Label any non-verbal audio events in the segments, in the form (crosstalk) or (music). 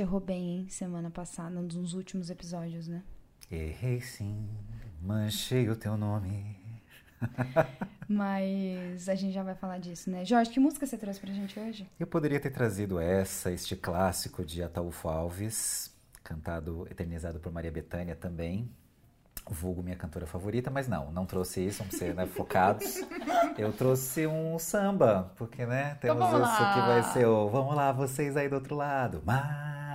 gente errou bem, hein, semana passada, nos últimos episódios, né? Errei sim, manchei o teu nome. (laughs) Mas a gente já vai falar disso, né? Jorge, que música você trouxe pra gente hoje? Eu poderia ter trazido essa, este clássico de Ataúfo Alves, cantado, eternizado por Maria Bethânia também, vulgo minha cantora favorita, mas não, não trouxe isso, vamos ser né, focados. (laughs) Eu trouxe um samba, porque, né, temos Então vamos isso que vai ser o Vamos lá, vocês aí do outro lado.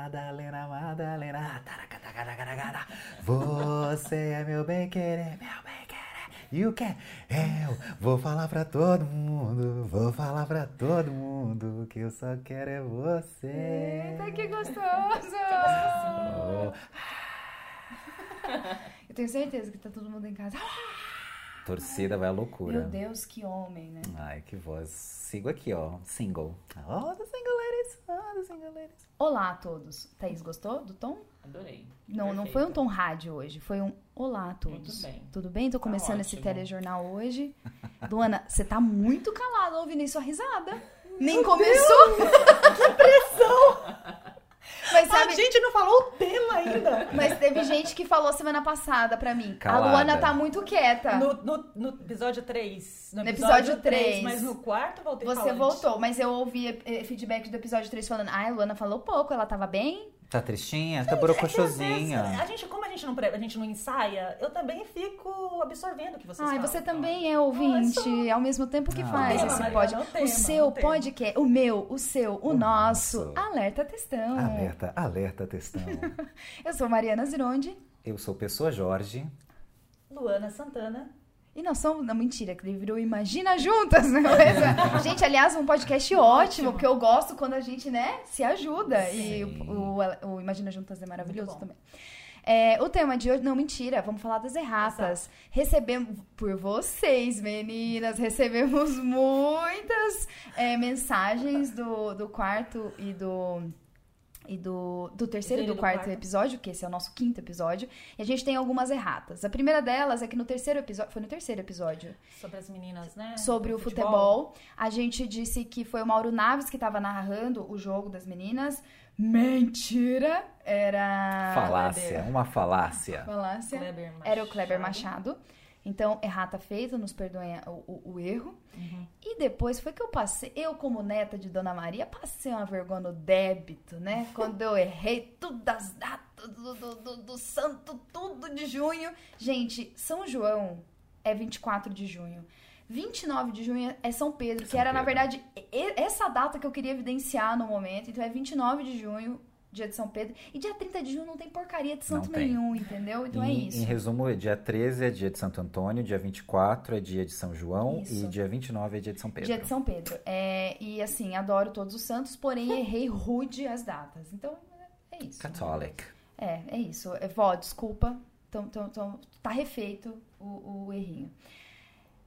Madalena, Madalena, taracatacatacatacata. você é meu bem-querer, meu bem-querer. E o que? Eu vou falar pra todo mundo, vou falar pra todo mundo que eu só quero é você. Eita, que gostoso! Oh, Eu tenho certeza que tá todo mundo em casa. Torcida vai à loucura. Meu Deus, que homem, né? Ai, que voz. Sigo aqui, ó. Single. Oh, the single ladies. Oh, the single ladies. Olá a todos. Thaís, gostou do tom? Adorei. Não, não Perfeito. foi um tom rádio hoje, foi um olá a todos. Muito bem. Tudo bem? Tô Tá começando esse ótimo. telejornal hoje. (laughs) Luana, você tá muito calada ouvindo aí sua risada. Nem começou. (laughs) que pressão! (laughs) Mas A sabe, gente não falou o tema ainda. mas teve gente que falou semana passada pra mim. Calada. A Luana tá muito quieta. No, no- no episódio 3. No No episódio três, três. Mas no quarto eu voltei Você falante. voltou, mas eu ouvi eh, feedback do episódio 3 falando: Ah, a Luana falou pouco, ela tava bem. Tá tristinha? Tá É borocochosinha. A gente, como a gente, não, a gente não ensaia, eu também fico absorvendo o que vocês Ai, falam. você também é ouvinte, ao mesmo tempo que Ah. faz Tema, esse podcast. o tema, seu podcast, o meu, o seu, o, O nosso. nosso. Alerta Textão. Alerta, alerta, textão. (laughs) Eu sou Mariana Zironde Eu sou Pessoa Jorge. Luana Santana. E nós somos. Não, mentira, que ele virou Imagina Juntas, né? Mas, gente, aliás, um podcast ótimo, porque eu gosto quando a gente, né, se ajuda. E Sim. o, o- o Imagina Juntas é maravilhoso também. É, o tema de hoje, não, mentira, vamos falar das erratas. Recebemos, por vocês, meninas, recebemos (laughs) muitas é, mensagens do, do quarto e do. E do, do terceiro e do do quarto, quarto. episódio, que esse é o nosso quinto episódio. E a gente tem algumas erratas. A primeira delas é que no terceiro episódio. Foi no terceiro episódio Sobre as meninas, né? sobre o futebol. A gente disse que foi o Mauro Naves que estava narrando o jogo das meninas. Mentira! Era. Falácia, Kleber. uma falácia. Falácia. Kleber Machado. Era o Kleber Machado. Então, errata feita, nos perdoem o, o- o erro. Uhum. E depois foi que eu passei, eu como neta de Dona Maria, passei uma vergonha no débito, né? (laughs) Quando eu errei tudo as datas do, do, do- do santo, tudo de junho. Gente, São João é 24 de junho. 29 de junho é São Pedro, que São era, na Pedro. verdade, e- essa data que eu queria evidenciar no momento. Então é 29 de junho, dia de São Pedro. E dia 30 de junho não tem porcaria de santo nenhum, entendeu? Então é em, isso. em resumo, dia 13 é dia de Santo Antônio, dia 24 é dia de São João Isso. e dia 29 é dia de São Pedro. Dia de São Pedro. É, e assim, adoro todos os santos, porém errei rude as datas. Então, é isso. Catholic. É, é isso. É, vó, desculpa. Então, então, então, tá refeito o, o errinho.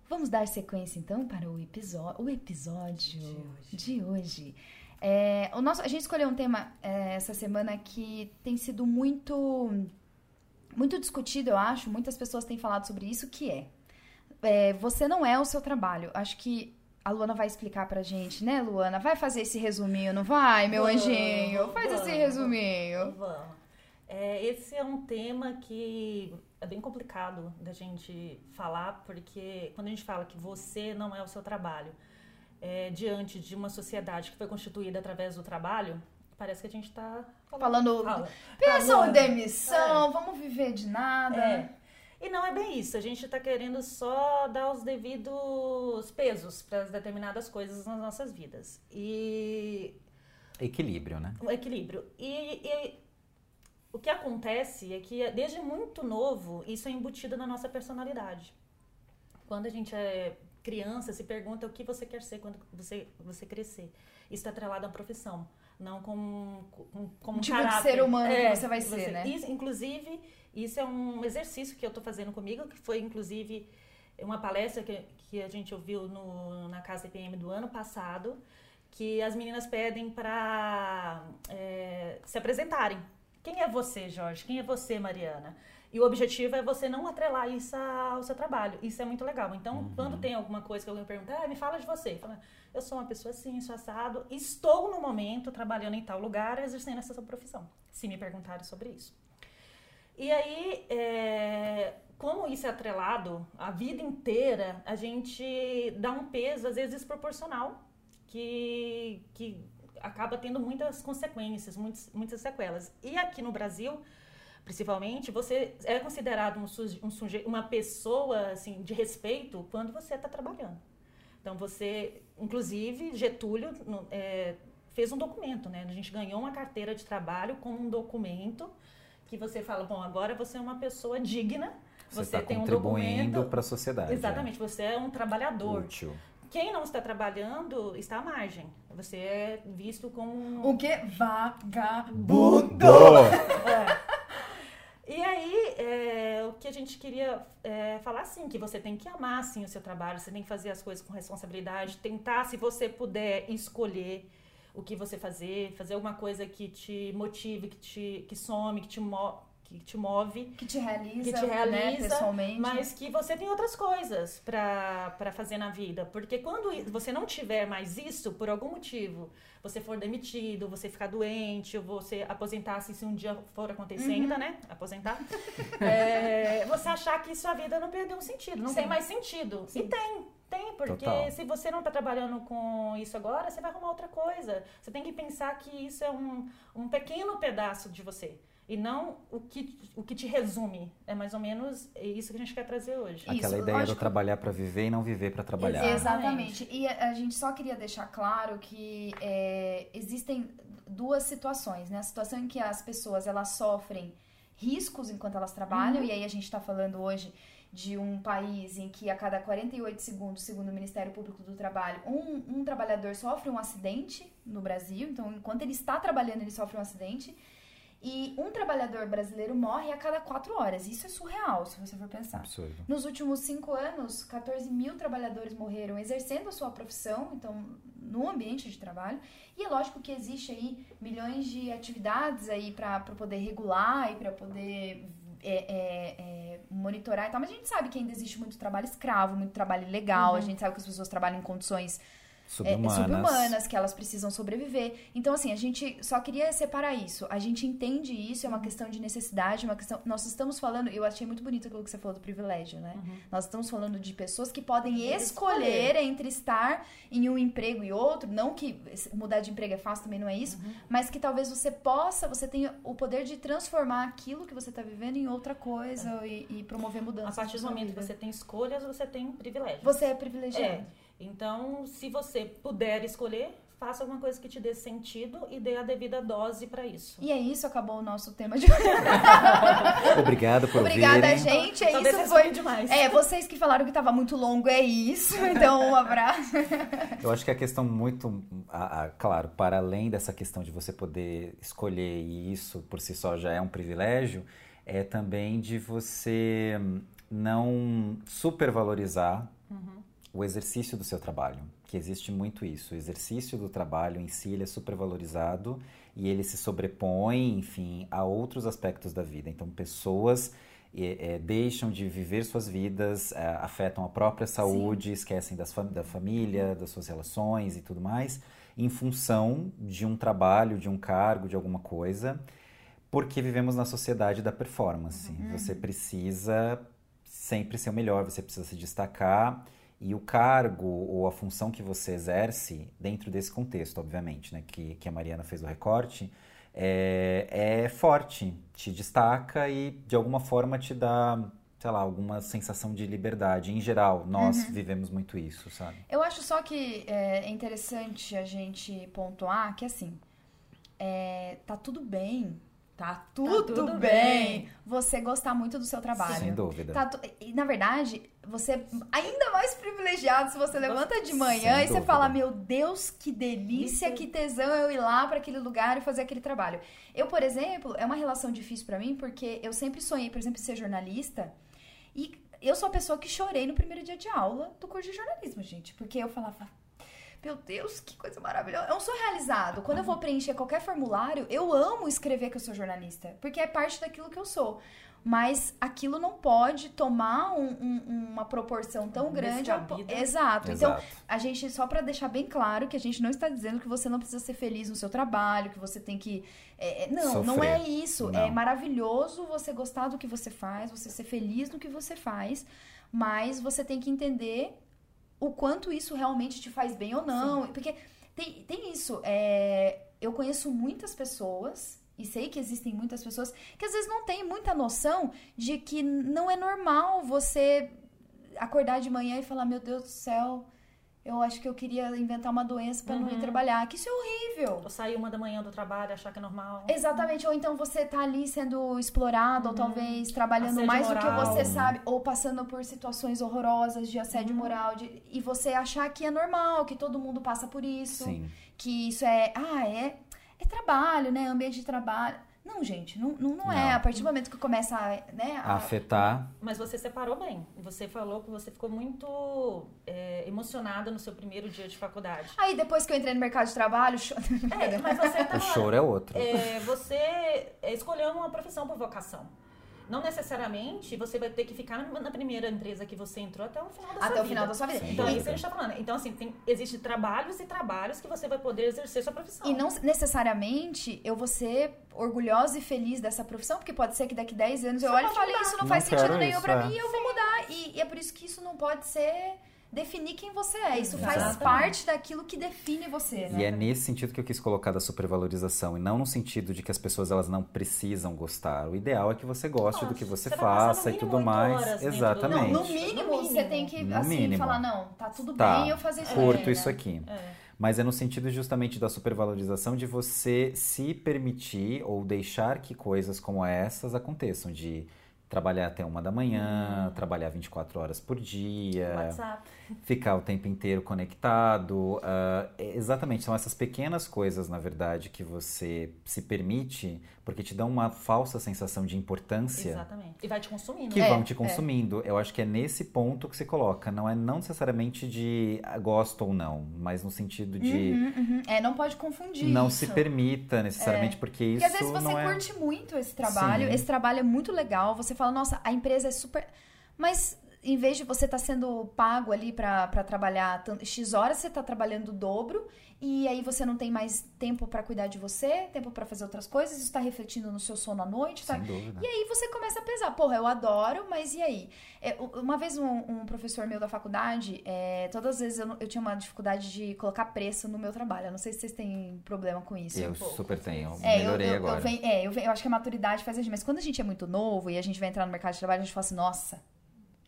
Vamos dar sequência, então, para o episódio, o episódio de hoje. É, o nosso, a gente escolheu um tema é, essa semana que tem sido muito, muito discutido, eu acho. Muitas pessoas têm falado sobre isso, que é, é, você não é o seu trabalho. Acho que a Luana vai explicar pra gente, né, Luana? Vai fazer esse resuminho, não vai, meu Vamos, anjinho? Faz esse vamos. resuminho. Vamos. É, esse é um tema que é bem complicado da gente falar, porque quando a gente fala que você não é o seu trabalho, é, diante de uma sociedade que foi constituída através do trabalho, parece que a gente está Falando, Fala. Peçam Falando. demissão, vamos viver de nada. É. E não é bem isso. A gente está querendo só dar os devidos pesos para determinadas coisas nas nossas vidas. E Equilíbrio, né? o equilíbrio. E, e o que acontece é que desde muito novo isso é embutido na nossa personalidade. Quando a gente é criança, se pergunta o que você quer ser quando você, você crescer. Isso está atrelado à profissão, não como, como, como um Tipo de caráter. ser humano que você vai ser, né? Isso, inclusive, isso é um exercício que eu estou fazendo comigo, que foi inclusive uma palestra que, que a gente ouviu no, na Casa IPM do ano passado, que as meninas pedem para se apresentarem. quem é você, Jorge? Quem é você, Mariana? E o objetivo é você não atrelar isso ao seu trabalho. Isso é muito legal. Então, Uhum. quando tem alguma coisa que alguém pergunta, ah, me fala de você. Fala, eu sou uma pessoa assim, sou assado, estou no momento trabalhando em tal lugar, exercendo essa profissão. Se me perguntarem sobre isso. E aí, é, como isso é atrelado a vida inteira, a gente dá um peso, às vezes, desproporcional, que, que acaba tendo muitas consequências, muitas, muitas sequelas. E aqui no Brasil, principalmente, você é considerado um, suje, um suje, uma pessoa assim, de respeito quando você está trabalhando. Então, você, inclusive, Getúlio é, fez um documento, né? A gente ganhou uma carteira de trabalho com um documento que você fala, bom, agora você é uma pessoa digna, Você você, está tem um documento. para a sociedade. Exatamente, você é um trabalhador. Útil. Quem não está trabalhando está à margem. Você é visto como um O que? Vagabundo! Bundo! (laughs) E aí, é, o que a gente queria é, falar, assim, que você tem que amar, sim, o seu trabalho, você tem que fazer as coisas com responsabilidade, tentar, se você puder, escolher o que você fazer, fazer alguma coisa que te motive, que te que some, que te, mo que te move, Que te realiza, que te né, realiza, pessoalmente. mas que você tem outras coisas para fazer na vida. Porque quando você não tiver mais isso, por algum motivo, você for demitido, você ficar doente, ou você aposentar, se um dia for acontecer Uhum. ainda, né? Aposentar. (laughs) é, você achar que sua vida não perdeu sentido, não Sim. tem mais sentido. Sim. E tem. Tem, porque Total. se você não está trabalhando com isso agora, você vai arrumar outra coisa. Você tem que pensar que isso é um, um pequeno pedaço de você. E não o que, o que te resume. É mais ou menos isso que a gente quer trazer hoje. Isso, Aquela ideia lógico. do trabalhar para viver e não viver para trabalhar. Exatamente. E a, a gente só queria deixar claro que é, existem duas situações, né? A situação em que as pessoas elas sofrem riscos enquanto elas trabalham, e aí a gente está falando hoje de um país em que a cada 48 segundos, segundo o Ministério Público do Trabalho, um, um trabalhador sofre um acidente no Brasil. Então, enquanto ele está trabalhando, ele sofre um acidente. E um trabalhador brasileiro morre a cada quatro horas. Isso é surreal, se você for pensar. Absurdo. Nos últimos cinco anos, 14 mil trabalhadores morreram exercendo a sua profissão, então no ambiente de trabalho. E é lógico que existe aí milhões de atividades aí para poder regular e para poder é, é, é, monitorar e tal. Mas a gente sabe que ainda existe muito trabalho escravo, muito trabalho ilegal. A gente sabe que as pessoas trabalham em condições é, Subhumanas. subhumanas, que elas precisam sobreviver. Então, assim, a gente só queria separar isso. A gente entende isso, é uma questão de necessidade, uma questão. Nós estamos falando, eu achei muito bonito aquilo que você falou do privilégio, né? Nós estamos falando de pessoas que podem escolher, entre estar em um emprego e outro. Não que mudar de emprego é fácil, também não é isso, mas que talvez você possa, você tenha o poder de transformar aquilo que você está vivendo em outra coisa e, e promover A mudanças. partir na do momento que você tem escolhas, você tem privilégios. Você é privilegiado. É. Então, se você puder escolher, faça alguma coisa que te dê sentido e dê a devida dose para isso. E é isso, acabou o nosso tema de hoje. (laughs) Obrigado por Obrigada, ouvirem. gente. É Talvez isso foi. demais. É, vocês que falaram que tava muito longo, é isso. (laughs) Então, um abraço. Eu acho que a questão muito, a- a- claro, para além dessa questão de você poder escolher e isso por si só já é um privilégio, é também de você não supervalorizar o exercício do seu trabalho, que existe muito isso. O exercício do trabalho em si ele é supervalorizado e ele se sobrepõe, enfim, a outros aspectos da vida. Então, pessoas eh, eh, deixam de viver suas vidas, eh, afetam a própria saúde, esquecem das fam- da família, das suas relações e tudo mais, em função de um trabalho, de um cargo, de alguma coisa, porque vivemos na sociedade da performance. Você precisa sempre ser o melhor, você precisa se destacar. E o cargo ou a função que você exerce, dentro desse contexto, obviamente, né, que, que a Mariana fez o recorte, é, é forte, te destaca e de alguma forma te dá, sei lá, alguma sensação de liberdade. Em geral, nós vivemos muito isso, sabe? Eu acho só que é interessante a gente pontuar que, assim, é, tá tudo bem. Tá tudo, tudo bem. bem. Você gostar muito do seu trabalho. Sem dúvida. Tá tu- E, na verdade, você é ainda mais privilegiado se você levanta de manhã Sem e você dúvida. fala: Meu Deus, que delícia, Isso. que tesão eu ir lá para aquele lugar e fazer aquele trabalho. Eu, por exemplo, é uma relação difícil para mim porque eu sempre sonhei, por exemplo, em ser jornalista e eu sou a pessoa que chorei no primeiro dia de aula do curso de jornalismo, gente, porque eu falava. Meu Deus, que coisa maravilhosa. Eu não sou realizado. Quando eu vou preencher qualquer formulário, eu amo escrever que eu sou jornalista, porque é parte daquilo que eu sou. Mas aquilo não pode tomar um- um- uma proporção tão grande. ao Descabida. Exato. Então, Exato. a gente, só pra deixar bem claro que a gente não está dizendo que você não precisa ser feliz no seu trabalho, que você tem que. é, é, não, não Sofrer. é isso. Não. É maravilhoso você gostar do que você faz, você ser feliz no que você faz, mas você tem que entender o quanto isso realmente te faz bem ou não. Porque tem, tem isso. é, eu conheço muitas pessoas. E sei que existem muitas pessoas que às vezes não têm muita noção de que não é normal você acordar de manhã e falar: Meu Deus do céu, eu acho que eu queria inventar uma doença pra não ir trabalhar. Que isso é horrível. Ou sair uma da manhã do trabalho, achar que é normal. Exatamente, ou então você tá ali sendo explorado, ou talvez trabalhando Assédio mais do que moral. você sabe, ou passando por situações horrorosas de assédio moral, de- e você achar que é normal, que todo mundo passa por isso, Sim. que isso é, ah, é, é trabalho, né, ambiente de trabalho. Não, gente, não, não, não é. Não. A partir do momento que começa a, né, A afetar. Mas você separou bem. Você falou que você ficou muito é, emocionada no seu primeiro dia de faculdade. Aí depois que eu entrei no mercado de trabalho, cho- (laughs) É, mas você O tava, choro é outro. é, você é, escolheu uma profissão por vocação. Não necessariamente você vai ter que ficar na primeira empresa que você entrou até o final da sua até vida. o final da sua vida. Sem Então, é isso que a gente tá falando. Então, assim, tem, existe trabalhos e trabalhos que você vai poder exercer sua profissão. E não necessariamente eu vou ser orgulhosa e feliz dessa profissão, porque pode ser que daqui 10 anos eu Você olhe e fale, mudar. isso não, Não faz sentido nenhum isso, pra é. mim e eu vou mudar. E, e é por isso que isso não pode ser definir quem você é. Isso faz Exatamente. parte daquilo que define você, né? E é nesse sentido que eu quis colocar da supervalorização e não no sentido de que as pessoas elas não precisam gostar. O ideal é que você goste do que você, Você no faça e tudo mais. dentro do- Não, Exatamente. no mínimo, No você mínimo. tem que, No assim, mínimo. falar, não, tá tudo Tá, bem eu fazer isso curto aqui, isso né? aqui. É. Mas é no sentido justamente da supervalorização de você se permitir ou deixar que coisas como essas aconteçam, de trabalhar até uma da manhã, trabalhar 24 horas por dia, WhatsApp. ficar o tempo inteiro conectado. é- exatamente, são essas pequenas coisas, na verdade, que você se permite, porque te dão uma falsa sensação de importância Exatamente. E vai te consumindo. que É, vão te é. consumindo. Eu acho que é nesse ponto que se coloca. Não é não necessariamente de ah, gosto ou não, mas no sentido de Uhum, uhum. É, não pode confundir não isso. se permita necessariamente, porque isso Porque às vezes você é... curte muito esse trabalho, Sim. esse trabalho é muito legal, você fala, nossa, a empresa é super. Mas em vez de você estar sendo pago ali pra trabalhar X horas, você tá trabalhando o dobro. E aí você não tem mais tempo pra cuidar de você, tempo pra fazer outras coisas, isso tá refletindo no seu sono à noite, tá? E aí você começa a pesar, porra, eu adoro, mas e aí? É, uma vez um, um professor meu da faculdade, é, todas as vezes eu, eu tinha uma dificuldade de colocar preço no meu trabalho. Eu não sei se vocês têm problema com isso. Eu um super tenho. É, eu- Melhorei eu, agora. Eu, venho- é, eu, venho- eu acho que a maturidade faz a gente. Mas quando a gente é muito novo e a gente vai entrar no mercado de trabalho, a gente fala assim, nossa,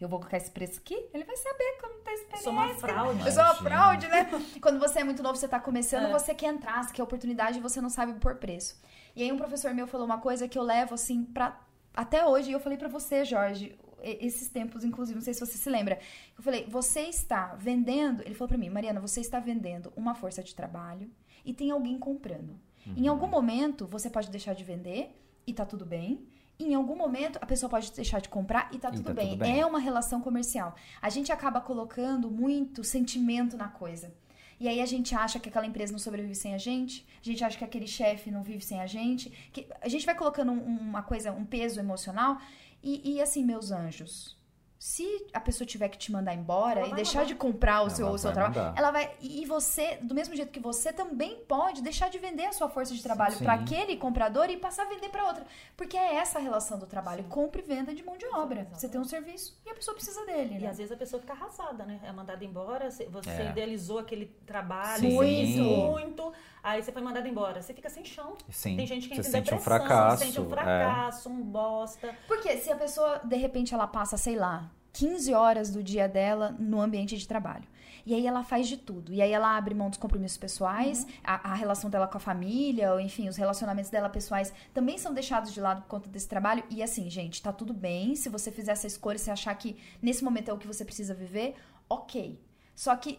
eu vou colocar esse preço aqui? Ele vai saber que eu não tenho experiência. sou uma fraude. Eu sou uma fraude, né? (laughs) Quando você é muito novo, você tá começando, É. você quer entrar, você quer oportunidade e você não sabe pôr preço. E aí um professor meu falou uma coisa que eu levo, assim, pra... Até hoje, e eu falei pra você, Jorge, esses tempos, inclusive, não sei se você se lembra. Eu falei, você está vendendo... Ele falou pra mim, Mariana, você está vendendo uma força de trabalho e tem alguém comprando. Em algum momento, você pode deixar de vender e tá tudo bem. Em algum momento, a pessoa pode deixar de comprar e tá, E tudo, tá bem. tudo bem. É uma relação comercial. A gente acaba colocando muito sentimento na coisa. E aí a gente acha que aquela empresa não sobrevive sem a gente, a gente acha que aquele chefe não vive sem a gente, que a gente vai colocando um- uma coisa, um peso emocional. E, e assim, meus anjos, se a pessoa tiver que te mandar embora Ela e deixar mandar. de comprar o Ela seu, o seu trabalho, mandar. ela vai. E você, do mesmo jeito que você, também pode deixar de vender a sua força de trabalho Sim. para aquele comprador e passar a vender para outra. Porque é essa a relação do trabalho: compra e venda de mão de obra. Exatamente. Você tem um serviço e a pessoa precisa dele. E Né? às vezes a pessoa fica arrasada, né? É mandada embora, você É. idealizou aquele trabalho, Sim. Muito. muito, aí você foi mandada embora. Você fica sem chão. Sim, Tem gente que você entra sente um depressão, fracasso. sente um é. fracasso, um bosta. Porque se a pessoa, de repente, ela passa, sei lá, 15 horas do dia dela no ambiente de trabalho. E aí ela faz de tudo. E aí ela abre mão dos compromissos pessoais, a, a relação dela com a família, ou enfim, os relacionamentos dela pessoais também são deixados de lado por conta desse trabalho. E assim, gente, tá tudo bem. Se você fizer essa escolha, se achar que nesse momento é o que você precisa viver, ok. Só que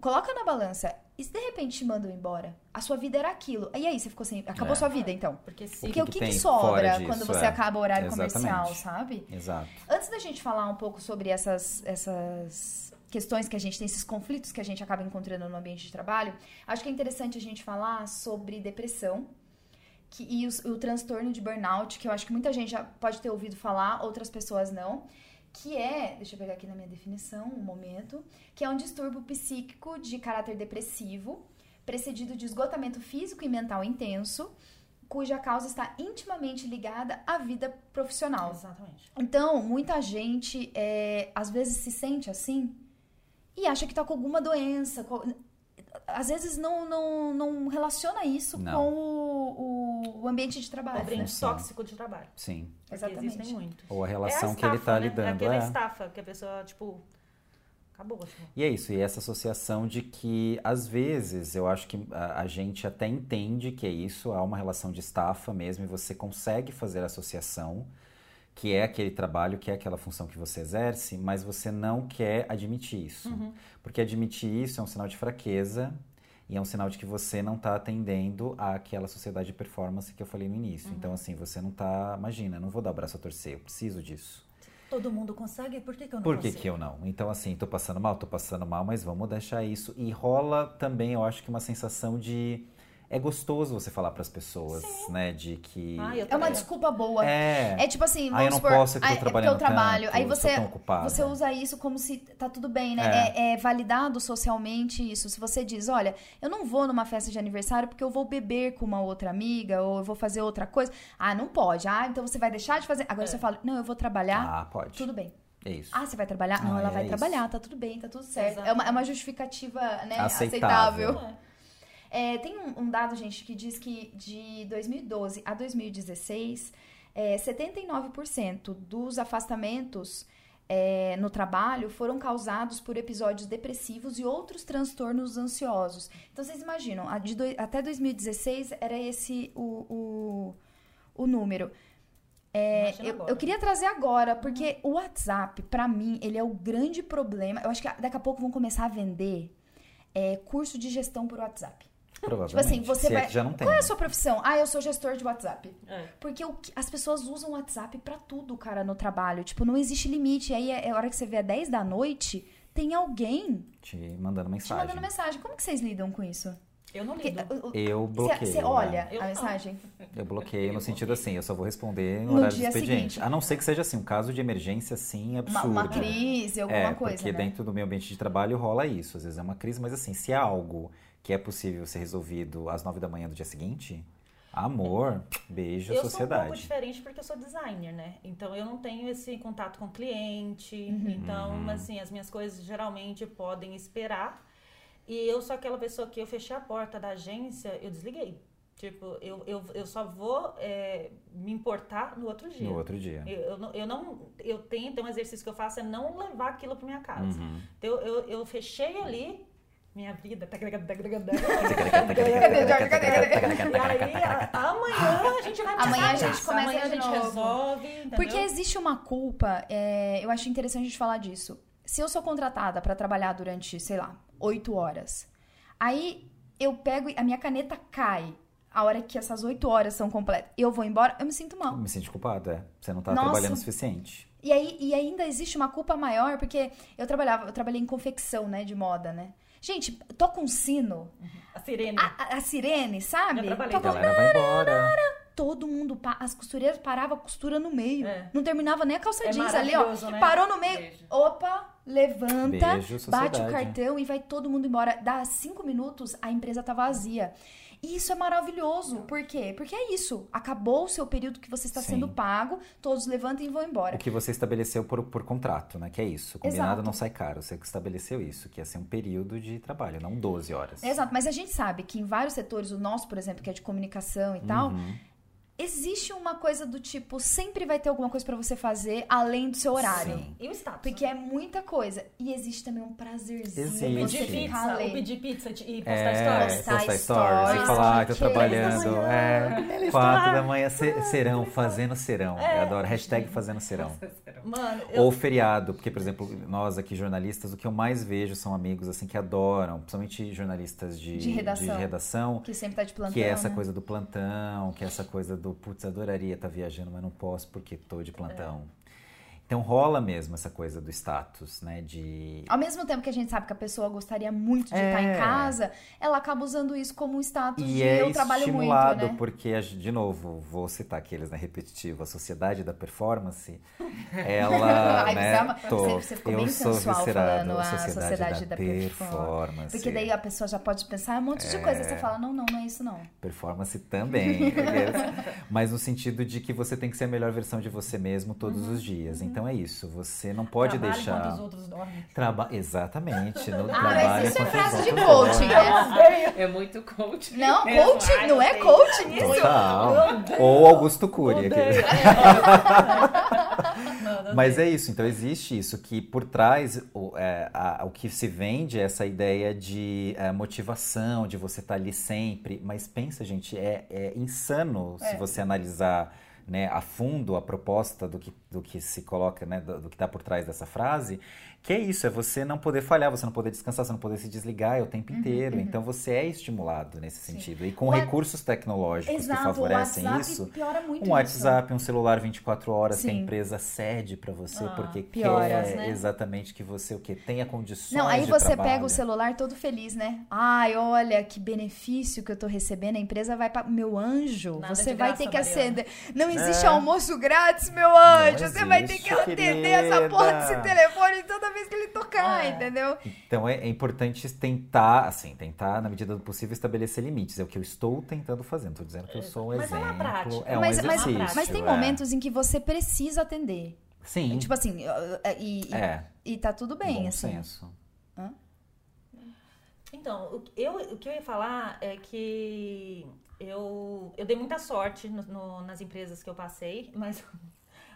coloca na balança. E se de repente te mandam embora? A sua vida era aquilo. E aí, você ficou sem. Acabou É. sua vida, então? Porque se Porque que o que, que fora sobra disso, quando você é. acaba o horário Exatamente. comercial, sabe? Exato. Antes da gente falar um pouco sobre essas, essas questões que a gente tem, esses conflitos que a gente acaba encontrando no ambiente de trabalho, acho que é interessante a gente falar sobre depressão que, e o, o transtorno de burnout, que eu acho que muita gente já pode ter ouvido falar, outras pessoas não que é, deixa eu pegar aqui na minha definição, um momento, que é um distúrbio psíquico de caráter depressivo, precedido de esgotamento físico e mental intenso, cuja causa está intimamente ligada à vida profissional. Exatamente. Então, muita gente é, às vezes se sente assim e acha que tá com alguma doença. com- Às vezes não, não, não relaciona isso Não. com o, o ambiente de trabalho. O ambiente função. tóxico de trabalho. Sim. Exatamente. existem muitos. Ou a É a relação que ele estafa, tá né? lidando. É aquela é. estafa que a pessoa, tipo, acabou. Tipo. E é isso, e essa associação de que, às vezes, eu acho que a, a gente até entende que é isso, há uma relação de estafa mesmo, e você consegue fazer a associação, que é aquele trabalho, que é aquela função que você exerce, mas você não quer admitir isso. Porque admitir isso é um sinal de fraqueza, e é um sinal de que você não está atendendo àquela sociedade de performance que eu falei no início. Então, assim, você não está. Imagina, não vou dar o braço a torcer, eu preciso disso. Todo mundo consegue, por que, que eu não Por que, consigo? que eu não? Então, assim, tô passando mal, tô passando mal, mas vamos deixar isso. E rola também, eu acho que uma sensação de. É gostoso você falar pras pessoas, né? De que. Ah, eu É uma desculpa boa. É. É tipo assim, Ah, vamos eu não supor, posso, é que eu tô ah, trabalhando eu trabalho. tanto, Aí você, você usa isso como se tá tudo bem, né? É. É. é validado socialmente isso. Se você diz, olha, eu não vou numa festa de aniversário porque eu vou beber com uma outra amiga ou eu vou fazer outra coisa. Ah, não pode. Ah, então você vai deixar de fazer. Agora É. você fala, não, eu vou trabalhar, Ah, pode. tudo bem. É isso. Ah, você vai trabalhar? Não, Ah, ela é vai isso. trabalhar, tá tudo bem, tá tudo certo. É uma, é uma justificativa, né, Aceitável. aceitável. É, tem um, um dado, gente, que diz que de 2012 a 2016, é, 79% dos afastamentos é, no trabalho foram causados por episódios depressivos e outros transtornos ansiosos. Então, vocês imaginam, doi- até 2016 era esse o, o, o número. É, eu, eu queria trazer agora, porque o WhatsApp, pra mim, ele é o grande problema. Eu acho que daqui a pouco vão começar a vender é, curso de gestão por WhatsApp. Provavelmente. Tipo assim, você Se é vai. que já não tem. Qual é a sua profissão? Ah, eu sou gestor de WhatsApp. É. Porque o que- as pessoas usam o WhatsApp pra tudo, cara, no trabalho. Tipo, não existe limite. Aí é a hora que você vê é 10 da noite, tem alguém Te mandando te mensagem. mandando mensagem. Como que vocês lidam com isso? Eu não Porque, lido. o- o- Eu Você bloqueio. você olha né? Eu a não. mensagem? Eu bloqueio no sentido assim, eu só vou responder no, No horário do dia expediente. seguinte. A não ser que seja assim, um caso de emergência, assim, Uma, absurdo. uma crise, alguma é, coisa, porque né? dentro do meu ambiente de trabalho rola isso. Às vezes é uma crise, mas assim, se é algo que é possível ser resolvido às nove da manhã do dia seguinte, amor, beijo, eu sou um pouco sociedade. diferente porque eu sou designer, né? Então eu não tenho esse contato com o cliente. Uhum. Então, Uhum. assim, as minhas coisas geralmente podem esperar. E eu sou aquela pessoa que eu fechei a porta da agência, eu desliguei. Tipo, eu, eu, eu só vou é, me importar no outro dia. no outro dia. Eu, eu, não, eu não. Eu tento, um exercício que eu faço é não levar aquilo pra minha casa. Uhum. Então, eu, eu, eu fechei ali minha vida. e aí, (laughs) amanhã a gente vai Amanhã a gente começa Amanhã a gente resolve. Entendeu? Porque existe uma culpa, é, eu acho interessante a gente falar disso. Se eu sou contratada pra trabalhar durante, sei lá, oito horas, aí eu pego e a minha caneta cai a hora que essas oito horas são completas, eu vou embora, eu me sinto mal. Me senti culpado, é. Você não tá Nossa. trabalhando o suficiente. E aí e ainda existe uma culpa maior, porque eu trabalhava, eu trabalhei em confecção, né, de moda, né? Gente, toca um sino, A sirene. a, a- a sirene, sabe? A Toca- galera vai embora. todo mundo, pa- as costureiras paravam a costura no meio. É. Não terminava nem a calça É jeans ali, ó. né? Parou no meio. Beijo. Opa, levanta, Beijo, bate o cartão e vai todo mundo embora. Dá cinco minutos, a empresa tá vazia. E isso é maravilhoso. Por quê? Porque é isso. Acabou o seu período que você está Sim. sendo pago, todos levantam e vão embora. O que você estabeleceu por, por contrato, né? Que é isso. Combinado Exato. não sai caro. Você que estabeleceu isso, que ia ser um período de trabalho, não 12 horas. Exato, mas a gente sabe que em vários setores, o nosso, por exemplo, que é de comunicação e tal, Uhum. Existe uma coisa do tipo, sempre vai ter alguma coisa pra você fazer além do seu horário. Sim. E o status? Porque é muita coisa. E existe também um prazerzinho Existe. pedir pizza, pedir pizza e postar É, stories. Postar postar stories stories, e falar, ai, tô que trabalhando. beleza. É, quatro da manhã, se- serão, fazendo serão. Eu adoro, hashtag fazendo serão. Mano, eu, Ou feriado, porque, por exemplo, nós aqui jornalistas, o que eu mais vejo são amigos assim que adoram, principalmente jornalistas de, De redação. redação, Que sempre tá de plantão, que é essa né? coisa do plantão, que é essa coisa do putz, adoraria estar viajando, mas não posso porque tô de plantão. Então rola mesmo essa coisa do status, né? De. Ao mesmo tempo que a gente sabe que a pessoa gostaria muito de estar em É. casa, ela acaba usando isso como um status E de é eu trabalho muito, estimulado né? porque, de novo, vou citar aqueles, né, repetitivo, a sociedade da performance, ela, (laughs) Ai, né, ama- tô- você- você ficou eu sou viscerado, falando a sociedade, sociedade da, da performance. performance. Porque daí a pessoa já pode pensar um monte de coisa. Você fala, não, não, não é isso não. Performance também, (laughs) mas no sentido de que você tem que ser a melhor versão de você mesmo todos Uhum, os dias. Então é isso, você não pode Trabalhe deixar... enquanto os outros dormem. Traba... Exatamente, no (laughs) Ah, trabalho mas isso é frase de coaching, dormem. né? É muito coaching. Não, mesmo. coaching, Ai, não é sei. coaching isso. Total. Ou Augusto Cury. (laughs) Mas é isso, então existe isso, que por trás o, é, a- o que se vende é essa ideia de é, motivação, de você estar ali sempre. Mas pensa, gente, é, é insano se você analisar né, a fundo a proposta do que, do que se coloca, né, do, do que está por trás dessa frase, que é isso, é você não poder falhar, você não poder descansar, você não poder se desligar o tempo inteiro. Então você é estimulado nesse sentido. E com O recursos tecnológicos Exato, que favorecem isso, piora muito um isso. WhatsApp, um celular 24 horas que a Sim. empresa cede para você Ah, porque piora, quer né? exatamente que você o que tenha condições Não, aí de você trabalho. pega o celular todo feliz, né? Ai, olha que benefício que eu tô recebendo. A empresa vai para meu anjo. Nada você vai graça, ter que Mariana. acender. Não existe É. almoço grátis, meu anjo. Não você vai ter existe, que atender essa porra desse querida. telefone toda vez que ele tocar, É. entendeu? Então é, é importante tentar, assim, tentar, na medida do possível, estabelecer limites. É o que eu estou tentando fazer. Não estou dizendo que eu sou um Mas é uma exemplo. prática. É um mas, mas, exercício. mas tem é. momentos em que você precisa atender. Sim. Tipo assim, e, e, é. e tá tudo bem, bom assim. senso. Então, o que eu, o que eu ia falar é que eu, eu dei muita sorte no- no- nas empresas que eu passei, mas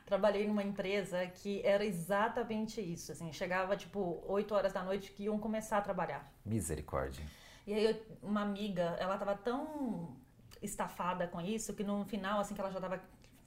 trabalhei numa empresa que era exatamente isso. Assim, chegava tipo 8 horas da noite que iam começar a trabalhar. Misericórdia. E aí eu- uma amiga, ela tava tão estafada com isso que no final, assim que ela já tava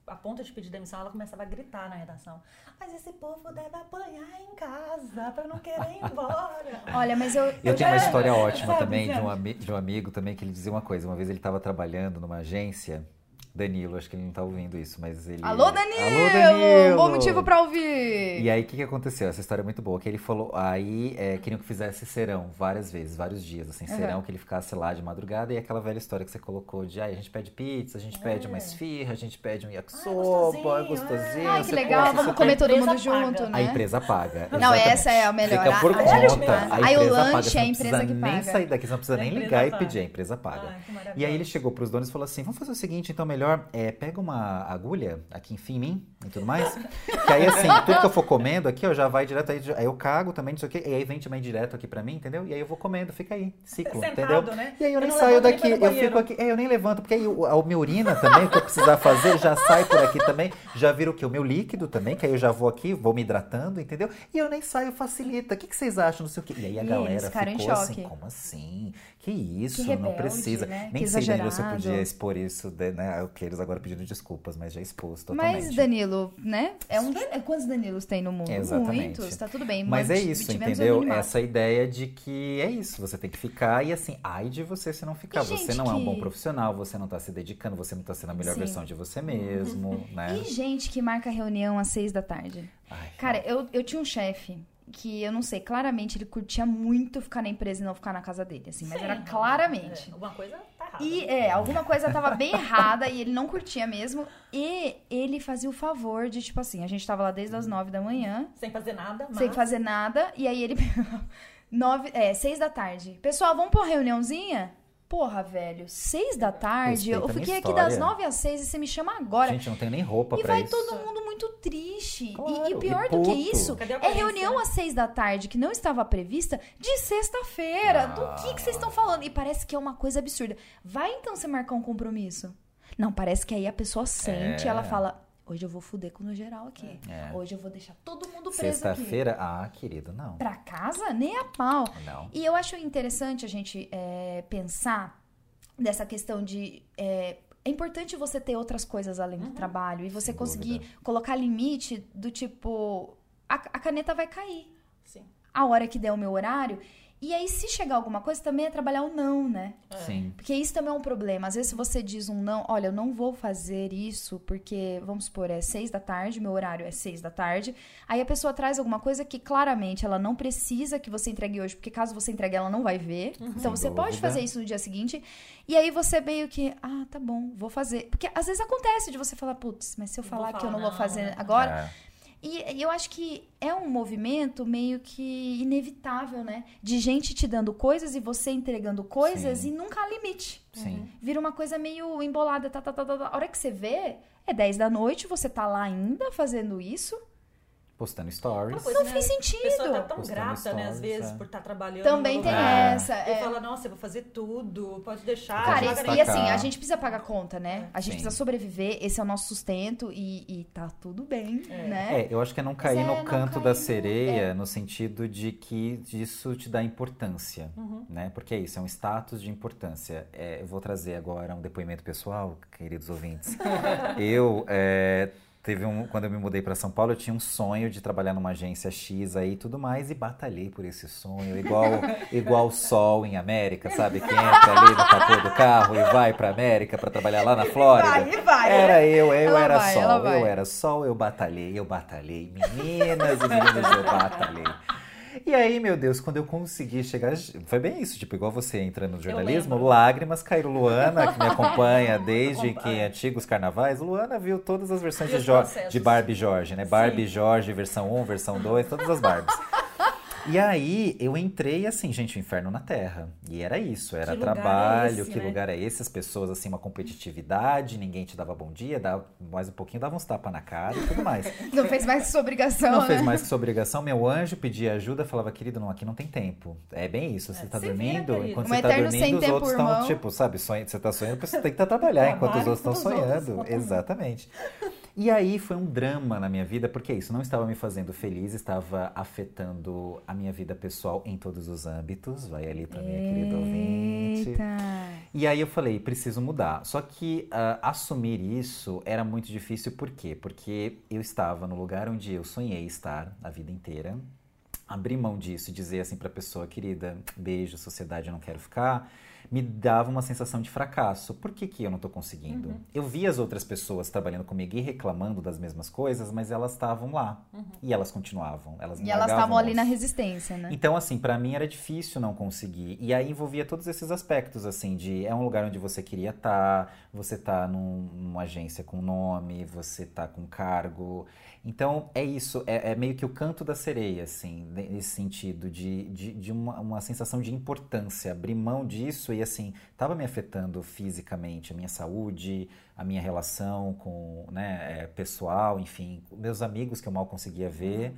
a ponto de pedir demissão, ela começava a gritar na redação. Mas esse povo deve apanhar em casa pra não querer ir embora. (laughs) Olha, mas eu. Eu tenho uma história (laughs) ótima sabe, também de um, de um amigo também que ele dizia uma coisa. Uma vez ele estava trabalhando numa agência. Danilo, acho que ele não tá ouvindo isso, mas ele. Alô, Danilo! Alô, Danilo! Bom motivo pra ouvir! E aí, o que, que aconteceu? Essa história é muito boa. Que ele falou, aí é, queriam que fizesse serão várias vezes, vários dias, assim, Uhum. serão, que ele ficasse lá de madrugada. E aquela velha história que você colocou de, ai, a gente pede pizza, a gente pede uma esfirra, a gente pede um yakisoba, gostosinho, é gostosinho. Ai, que legal, vamos comer a todo mundo paga. junto, a né? empresa paga. Não, essa é a melhor. Fica por A- a conta. A Aí o empresa paga. lanche Você é a não empresa precisa que nem paga. sair daqui, você não precisa A nem ligar e paga. pedir, a empresa paga. Ai, que E aí ele chegou pros donos e falou assim: vamos fazer o seguinte, então melhor, é, pega uma agulha aqui enfim em mim e tudo mais. que aí assim, tudo que eu for comendo aqui, ó, já vai direto aí. Aí eu cago também, não sei o quê. E aí vem também direto aqui pra mim, entendeu? E aí eu vou comendo, fica aí, ciclo, Sentado, entendeu? né? E aí eu Eu nem saio nem daqui, eu fico aqui, é, eu nem levanto, porque aí a minha urina também, o que eu precisar fazer, já sai por aqui também, já vira o quê? O meu líquido também, que aí eu já vou aqui, vou me hidratando, entendeu? E eu nem saio, facilita. O que, que vocês acham, não sei o quê? E aí a galera em ficou assim, como assim? Que isso, Que não rebelde, precisa. né? Nem Que sei, Danilo, se eu podia expor isso, de- né? O que eles agora pedindo desculpas, mas já expus totalmente. Mas Danilo, né? É um, é, quantos Danilos tem no mundo? Exatamente. Muitos, tá tudo bem. Mas é isso, entendeu? Essa ideia de que é isso, você tem que ficar e assim, ai de você se não ficar. E você não é um que- bom profissional, você não tá se dedicando, você não tá sendo a melhor Sim. versão de você mesmo, (laughs) né? E gente que marca reunião às seis da tarde. Ai, Cara, eu, eu tinha um chefe que eu não sei, claramente ele curtia muito ficar na empresa e não ficar na casa dele, assim, mas Sim, era claramente. é, alguma coisa tá errada. E é, alguma coisa tava bem errada e ele não curtia mesmo. E ele fazia o favor de, tipo assim, a gente tava lá desde as nove da manhã, Sem fazer nada, mas... sem fazer nada, e aí ele. (laughs) nove, é, seis da tarde. Pessoal, vamos pra uma reuniãozinha? Porra, velho, seis da tarde? Eu Respeita minha fiquei aqui das nove às seis e você me chama agora. Gente, eu não tenho nem roupa E pra vai isso. todo mundo muito triste. E- Claro, e, pior e do que isso, é reunião às seis da tarde que não estava prevista de sexta-feira. Do que, que vocês estão falando? E parece que é uma coisa absurda. Vai então você marcar um compromisso. Não, parece que aí a pessoa sente, É. ela fala: hoje eu vou fuder com no geral aqui. É. Hoje eu vou deixar todo mundo preso aqui. Sexta-feira, ah, querido, não. Pra casa? Nem a pau. Não. E eu acho interessante a gente é, pensar dessa questão de. É, é importante você ter outras coisas além do trabalho e você Sem conseguir dúvida. colocar limite do tipo. A, a caneta vai cair. Sim. a hora que der o meu horário. E aí, se chegar alguma coisa, também é trabalhar o não, né? Sim. Porque isso também é um problema. Às vezes, se você diz um não, olha, eu não vou fazer isso porque, vamos supor, é seis da tarde, meu horário é seis da tarde. Aí a pessoa traz alguma coisa que claramente ela não precisa que você entregue hoje, porque caso você entregue, ela não vai ver. Então Sem você pode fazer isso no dia seguinte. E aí você meio que, ah, tá bom, vou fazer. Porque às vezes acontece de você falar, putz, mas se eu Não vou falar que eu falar não vou não, fazer né? agora. É. E eu acho que é um movimento meio que inevitável, né? De gente te dando coisas e você entregando coisas Sim. e nunca há limite. Sim. Vira uma coisa meio embolada, tá, tá, tá, tá, tá. A hora que você vê, é 10 da noite, você tá lá ainda fazendo isso. Postando stories. Coisa, Não né? fez A pessoa tá sentido. tão Postando grata, né, às stories, vezes, é. por estar trabalhando. Também no tem lugar. essa. E é. fala, nossa, eu vou fazer tudo, pode deixar. Cara, e, e assim, a gente precisa pagar conta, né? A gente Sim. precisa sobreviver, esse é o nosso sustento e, e tá tudo bem, né? É, eu acho que é não cair é, no não canto cair da no- sereia, é. no sentido de que isso te dá importância, Uhum. né? Porque é isso, é um status de importância. É, eu vou trazer agora um depoimento pessoal, queridos ouvintes. (laughs) eu, é, teve um, quando eu me mudei para São Paulo, eu tinha um sonho de trabalhar numa agência X aí e tudo mais, e batalhei por esse sonho, igual (laughs) igual o sol em América, sabe? Que entra ali no capô do carro e vai pra América para trabalhar lá na Flórida. Vai, vai, Era eu, eu Ela era vai, sol, eu era sol, eu batalhei, eu batalhei. Meninas e meninos, eu batalhei. E aí, meu Deus, quando eu consegui chegar. Foi bem isso, tipo, igual você entra no jornalismo, lágrimas caíram. Luana, que me (laughs) acompanha desde que Acompanha. antigos carnavais, Luana viu todas as versões de, de Barbie Jorge, né? Barbie Sim. Jorge, versão 1, versão 2, todas as Barbies. (laughs) E aí eu entrei assim, gente, o inferno na terra. E era isso, era Que é trabalho, esse, que né? lugar é esse? As pessoas, assim, uma competitividade, ninguém te dava bom dia, dava mais um pouquinho, dava uns tapas na cara e tudo mais. (laughs) Não fez mais que sua obrigação, Não né? fez mais que (laughs) sua obrigação. Meu anjo pedia ajuda, falava, querido, não, aqui não tem tempo. É bem isso, você É, tá vira, dormindo, querido. enquanto Um você tá dormindo, os outros estão, tipo, sabe, sonha, você tá sonhando, você tem que estar trabalhar enquanto os outros estão outros sonhando. estão- (laughs) Exatamente. E aí foi um drama na minha vida, porque isso não estava me fazendo feliz, estava afetando a minha vida pessoal em todos os âmbitos. Vai ali pra minha querida ouvinte. E aí eu falei, preciso mudar. Só que ah, assumir isso era muito difícil, por quê? Porque eu estava no lugar onde eu sonhei estar a vida inteira. Abrir mão disso e dizer assim pra pessoa, querida, beijo, sociedade, eu não quero ficar, me dava uma sensação de fracasso. Por que, que eu não tô conseguindo? Eu vi as outras pessoas trabalhando comigo e reclamando das mesmas coisas, mas elas estavam lá. E elas continuavam. Elas E elas estavam ali na resistência, né? Então, assim, pra mim era difícil não conseguir. E aí envolvia todos esses aspectos, assim, de é um lugar onde você queria estar, você tá num- numa agência com nome, você tá com cargo. Então, é isso, é, é meio que o canto da sereia, assim, ne- nesse sentido, de, de, de uma, uma sensação de importância. Abrir mão disso e, assim, tava me afetando fisicamente, a minha saúde, a minha relação com, né, é, pessoal, enfim, meus amigos que eu mal conseguia ver.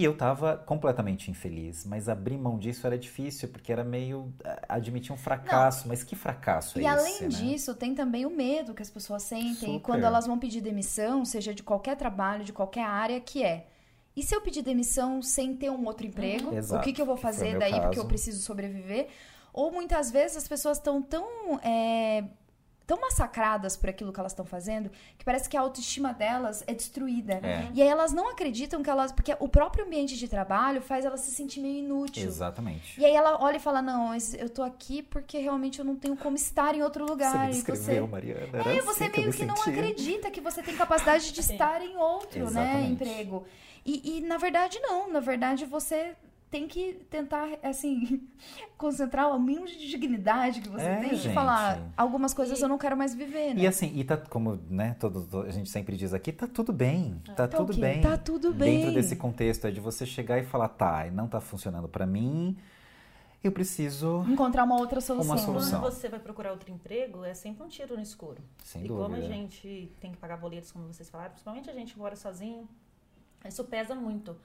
E eu tava completamente infeliz, mas abrir mão disso era difícil, porque era meio eh, admitir um fracasso, mas que fracasso é E além esse, né? disso, tem também o medo que as pessoas sentem Super. quando elas vão pedir demissão, seja de qualquer trabalho, de qualquer área, que é. E se eu pedir demissão sem ter um outro emprego? Uhum. Exato, O que, que eu vou fazer daí porque eu caso. preciso sobreviver? Ou muitas vezes as pessoas estão tão. é, tão massacradas por aquilo que elas estão fazendo que parece que a autoestima delas é destruída. É. E aí elas não acreditam que elas. Porque o próprio ambiente de trabalho faz elas se sentir meio inútil. Exatamente. E aí ela olha e fala: Não, eu tô aqui porque realmente eu não tenho como estar em outro Você lugar. me E descreveu, Mariana. Era É, assim você que eu meio me que não acredita que você tem capacidade de estar em outro, né, Exatamente. emprego. E, e, na verdade não, na verdade você tem que tentar, assim, (laughs) concentrar o mínimo de dignidade que você É, tem de gente. falar algumas coisas E- eu não quero mais viver, né? E assim, e tá, como né, todo, to- a gente sempre diz aqui, tá tudo bem. Tá Tá o tudo bem. Tá tudo bem. Dentro desse contexto é de você chegar e falar, tá, não tá funcionando pra mim, eu preciso. Encontrar uma outra solução. Uma solução. Quando você vai procurar outro emprego, é sempre um tiro no escuro. Sem e dúvida. como a gente tem que pagar boletos, como vocês falaram, principalmente a gente mora sozinho, isso pesa muito.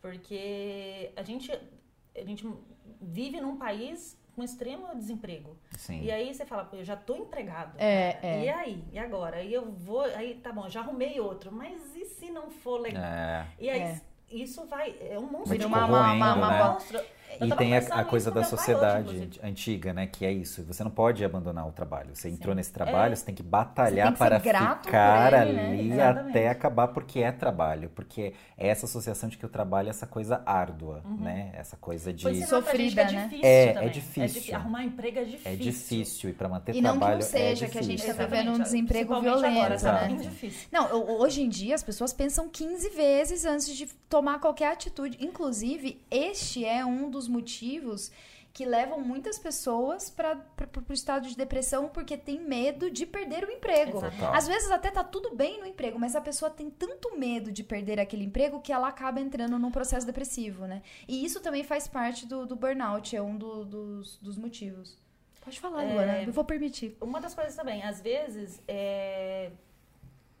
Porque a gente, a gente vive num país com extremo desemprego. Sim. E aí você fala, pô, eu já tô empregado. É, é. E aí? E agora? Aí eu vou, aí tá bom, já arrumei outro, mas e se não for legal? É, E aí, É. isso vai. É um monstro. Uma- uma- uma né? monstro. Eu E tem a, a coisa da hoje, sociedade inclusive. antiga, né? Que é isso. Você não pode abandonar o trabalho. Você entrou nesse trabalho, É. você tem que batalhar tem que para ficar ele, né? ali Exatamente. até acabar, porque é trabalho. Porque é essa associação de que o trabalho é essa coisa árdua, né? Essa coisa de. Pois é, Sofrida, gente, né? É difícil. É, é também. difícil. di- Arrumar emprego é difícil. É difícil. E para manter E não que trabalho não seja, é que a gente difícil. tá vivendo um desemprego violento, agora, tá né? difícil. Não, ho- hoje em dia as pessoas pensam 15 vezes antes de tomar qualquer atitude. Inclusive, este é um dos motivos que levam muitas pessoas para o estado de depressão porque tem medo de perder o emprego. Exato. Às vezes até tá tudo bem no emprego, mas a pessoa tem tanto medo de perder aquele emprego que ela acaba entrando num processo depressivo, né? E isso também faz parte do, do burnout, é um do- dos, dos motivos. Pode falar, É, Luana, eu vou permitir. Uma das coisas também, às vezes, é,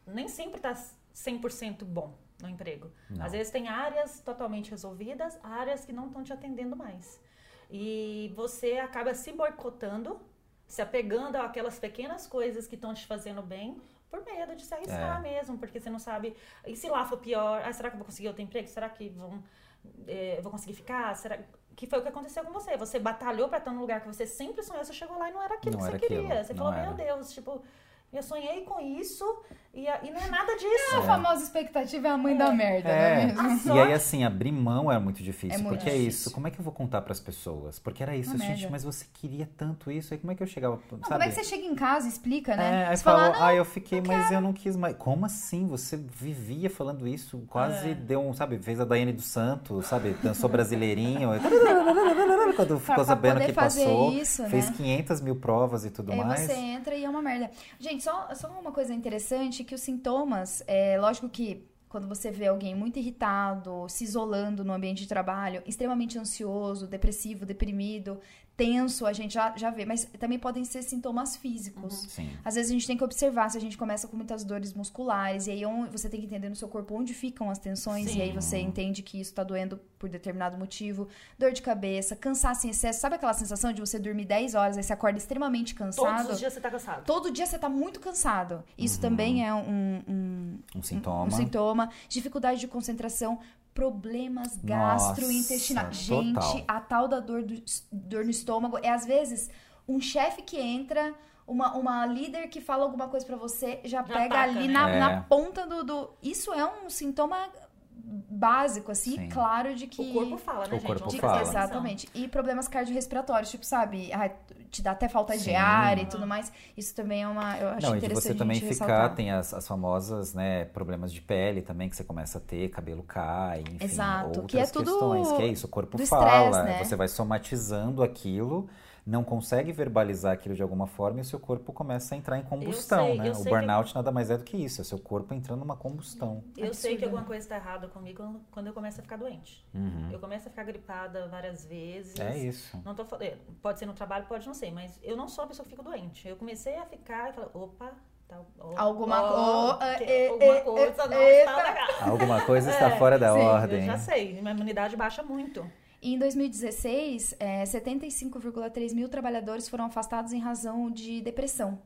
nem sempre tá 100% bom no emprego. Não. Às vezes tem áreas totalmente resolvidas, áreas que não estão te atendendo mais. E você acaba se boicotando, se apegando àquelas pequenas coisas que estão te fazendo bem, por medo de se arriscar É. mesmo, porque você não sabe. E se lá for pior, ah, será que eu vou conseguir outro emprego? Será que vão, é, vou conseguir ficar? Será que foi o que aconteceu com você? Você batalhou pra estar no lugar que você sempre sonhou, você chegou lá e não era aquilo Não que você queria. aquilo, Você não falou, era. meu Deus, tipo, eu sonhei com isso e, e não é nada disso. A famosa expectativa é a mãe da merda, não é É, mesmo? E aí assim, abrir mão é muito difícil, É muito porque é difícil. isso, como é que eu vou contar pras pessoas? Porque era isso, Uma gente, merda. mas você queria tanto isso, aí como é que eu chegava, Não, sabe? como é que você chega em casa e explica, né? É, aí você falou, fala, não, ah, eu fiquei, mas eu não quis mais. Como assim? Você vivia falando isso, quase É. deu um, sabe, fez a Daiane dos Santos, sabe, dançou brasileirinho, (laughs) quando ficou pra sabendo que passou, isso, fez né? 500 mil provas e tudo Aí mais. você entra e é uma merda. Gente, só, só uma coisa interessante, que os sintomas, é lógico que quando você vê alguém muito irritado, se isolando no ambiente de trabalho, extremamente ansioso, depressivo, deprimido, tenso, a gente já, já vê. Mas também podem ser sintomas físicos. Sim. Às vezes a gente tem que observar se a gente começa com muitas dores musculares, e aí on- você tem que entender no seu corpo onde ficam as tensões, e aí você entende que isso tá doendo por determinado motivo. Dor de cabeça, cansaço em excesso. Sabe aquela sensação de você dormir 10 horas, aí você acorda extremamente cansado? Todos os dias você tá cansado. Todo dia você tá muito cansado. Isso também é um, um, Um sintoma. um sintoma. Dificuldade de concentração, problemas Nossa, gastrointestinais. Gente, total. a tal da dor, do, dor no estômago é às vezes um chefe que entra. Uma, uma líder que fala alguma coisa pra você já, pega ataca, ali né? na, É. na ponta do, do. Isso é um sintoma básico, assim, Sim. claro de que. O corpo fala, né, O gente? corpo de- fala. Exatamente. E problemas cardiorrespiratórios, tipo, sabe? Ah, te dá até falta de Sim. ar e tudo mais. Isso também é uma. Eu acho Não, e de interessante você também ficar, ressaltar. tem as, as famosas, né, problemas de pele também que você começa a ter, cabelo cai, enfim, Exato, outras que é tudo questões, que é isso, o corpo fala, estresse, né? você vai somatizando aquilo, não consegue verbalizar aquilo de alguma forma e o seu corpo começa a entrar em combustão, sei, né? O sei que- burnout nada mais é do que isso, é o seu corpo entrando numa combustão. Eu sei que Absurdo, alguma né? coisa está errada comigo quando- eu começo a ficar doente. Uhum. Eu começo a ficar gripada várias vezes. É isso. Não tô falando, pode ser no trabalho, pode não ser, mas eu não sou a pessoa que fico doente. Eu comecei a ficar e falei, opa, tá, ó, Alguma co- que- é, alguma é, coisa é, não está legal. Alguma coisa está É, fora da ordem. Eu já sei, minha imunidade baixa muito. Em 2016, é, 75,3 mil trabalhadores foram afastados em razão de depressão,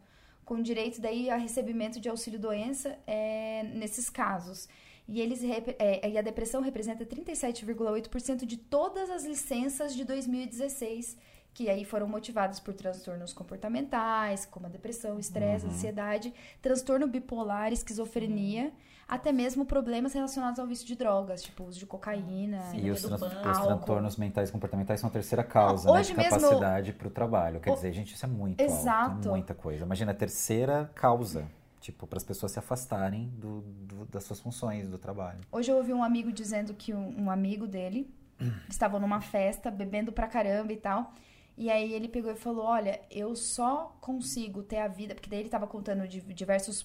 com direito daí a recebimento de auxílio-doença é, nesses casos. E, eles, é, e a depressão representa 37,8% de todas as licenças de 2016, que aí foram motivadas por transtornos comportamentais, como a depressão, estresse, ansiedade, transtorno bipolar, esquizofrenia, até mesmo problemas relacionados ao vício de drogas, tipo uso de cocaína, E os, trans- banco. os transtornos mentais e comportamentais são a terceira causa, Não, né, hoje de mesmo- capacidade para o trabalho. Quer O- dizer, gente, isso é muito Exato. alto, é muita coisa. Imagina a terceira causa, tipo, para as pessoas se afastarem do, do- das suas funções do trabalho. Hoje eu ouvi um amigo dizendo que um, um amigo dele (clears throat) estava numa festa, bebendo pra caramba e tal. E aí ele pegou e falou: Olha, eu só consigo ter a vida. Porque daí ele tava contando de diversos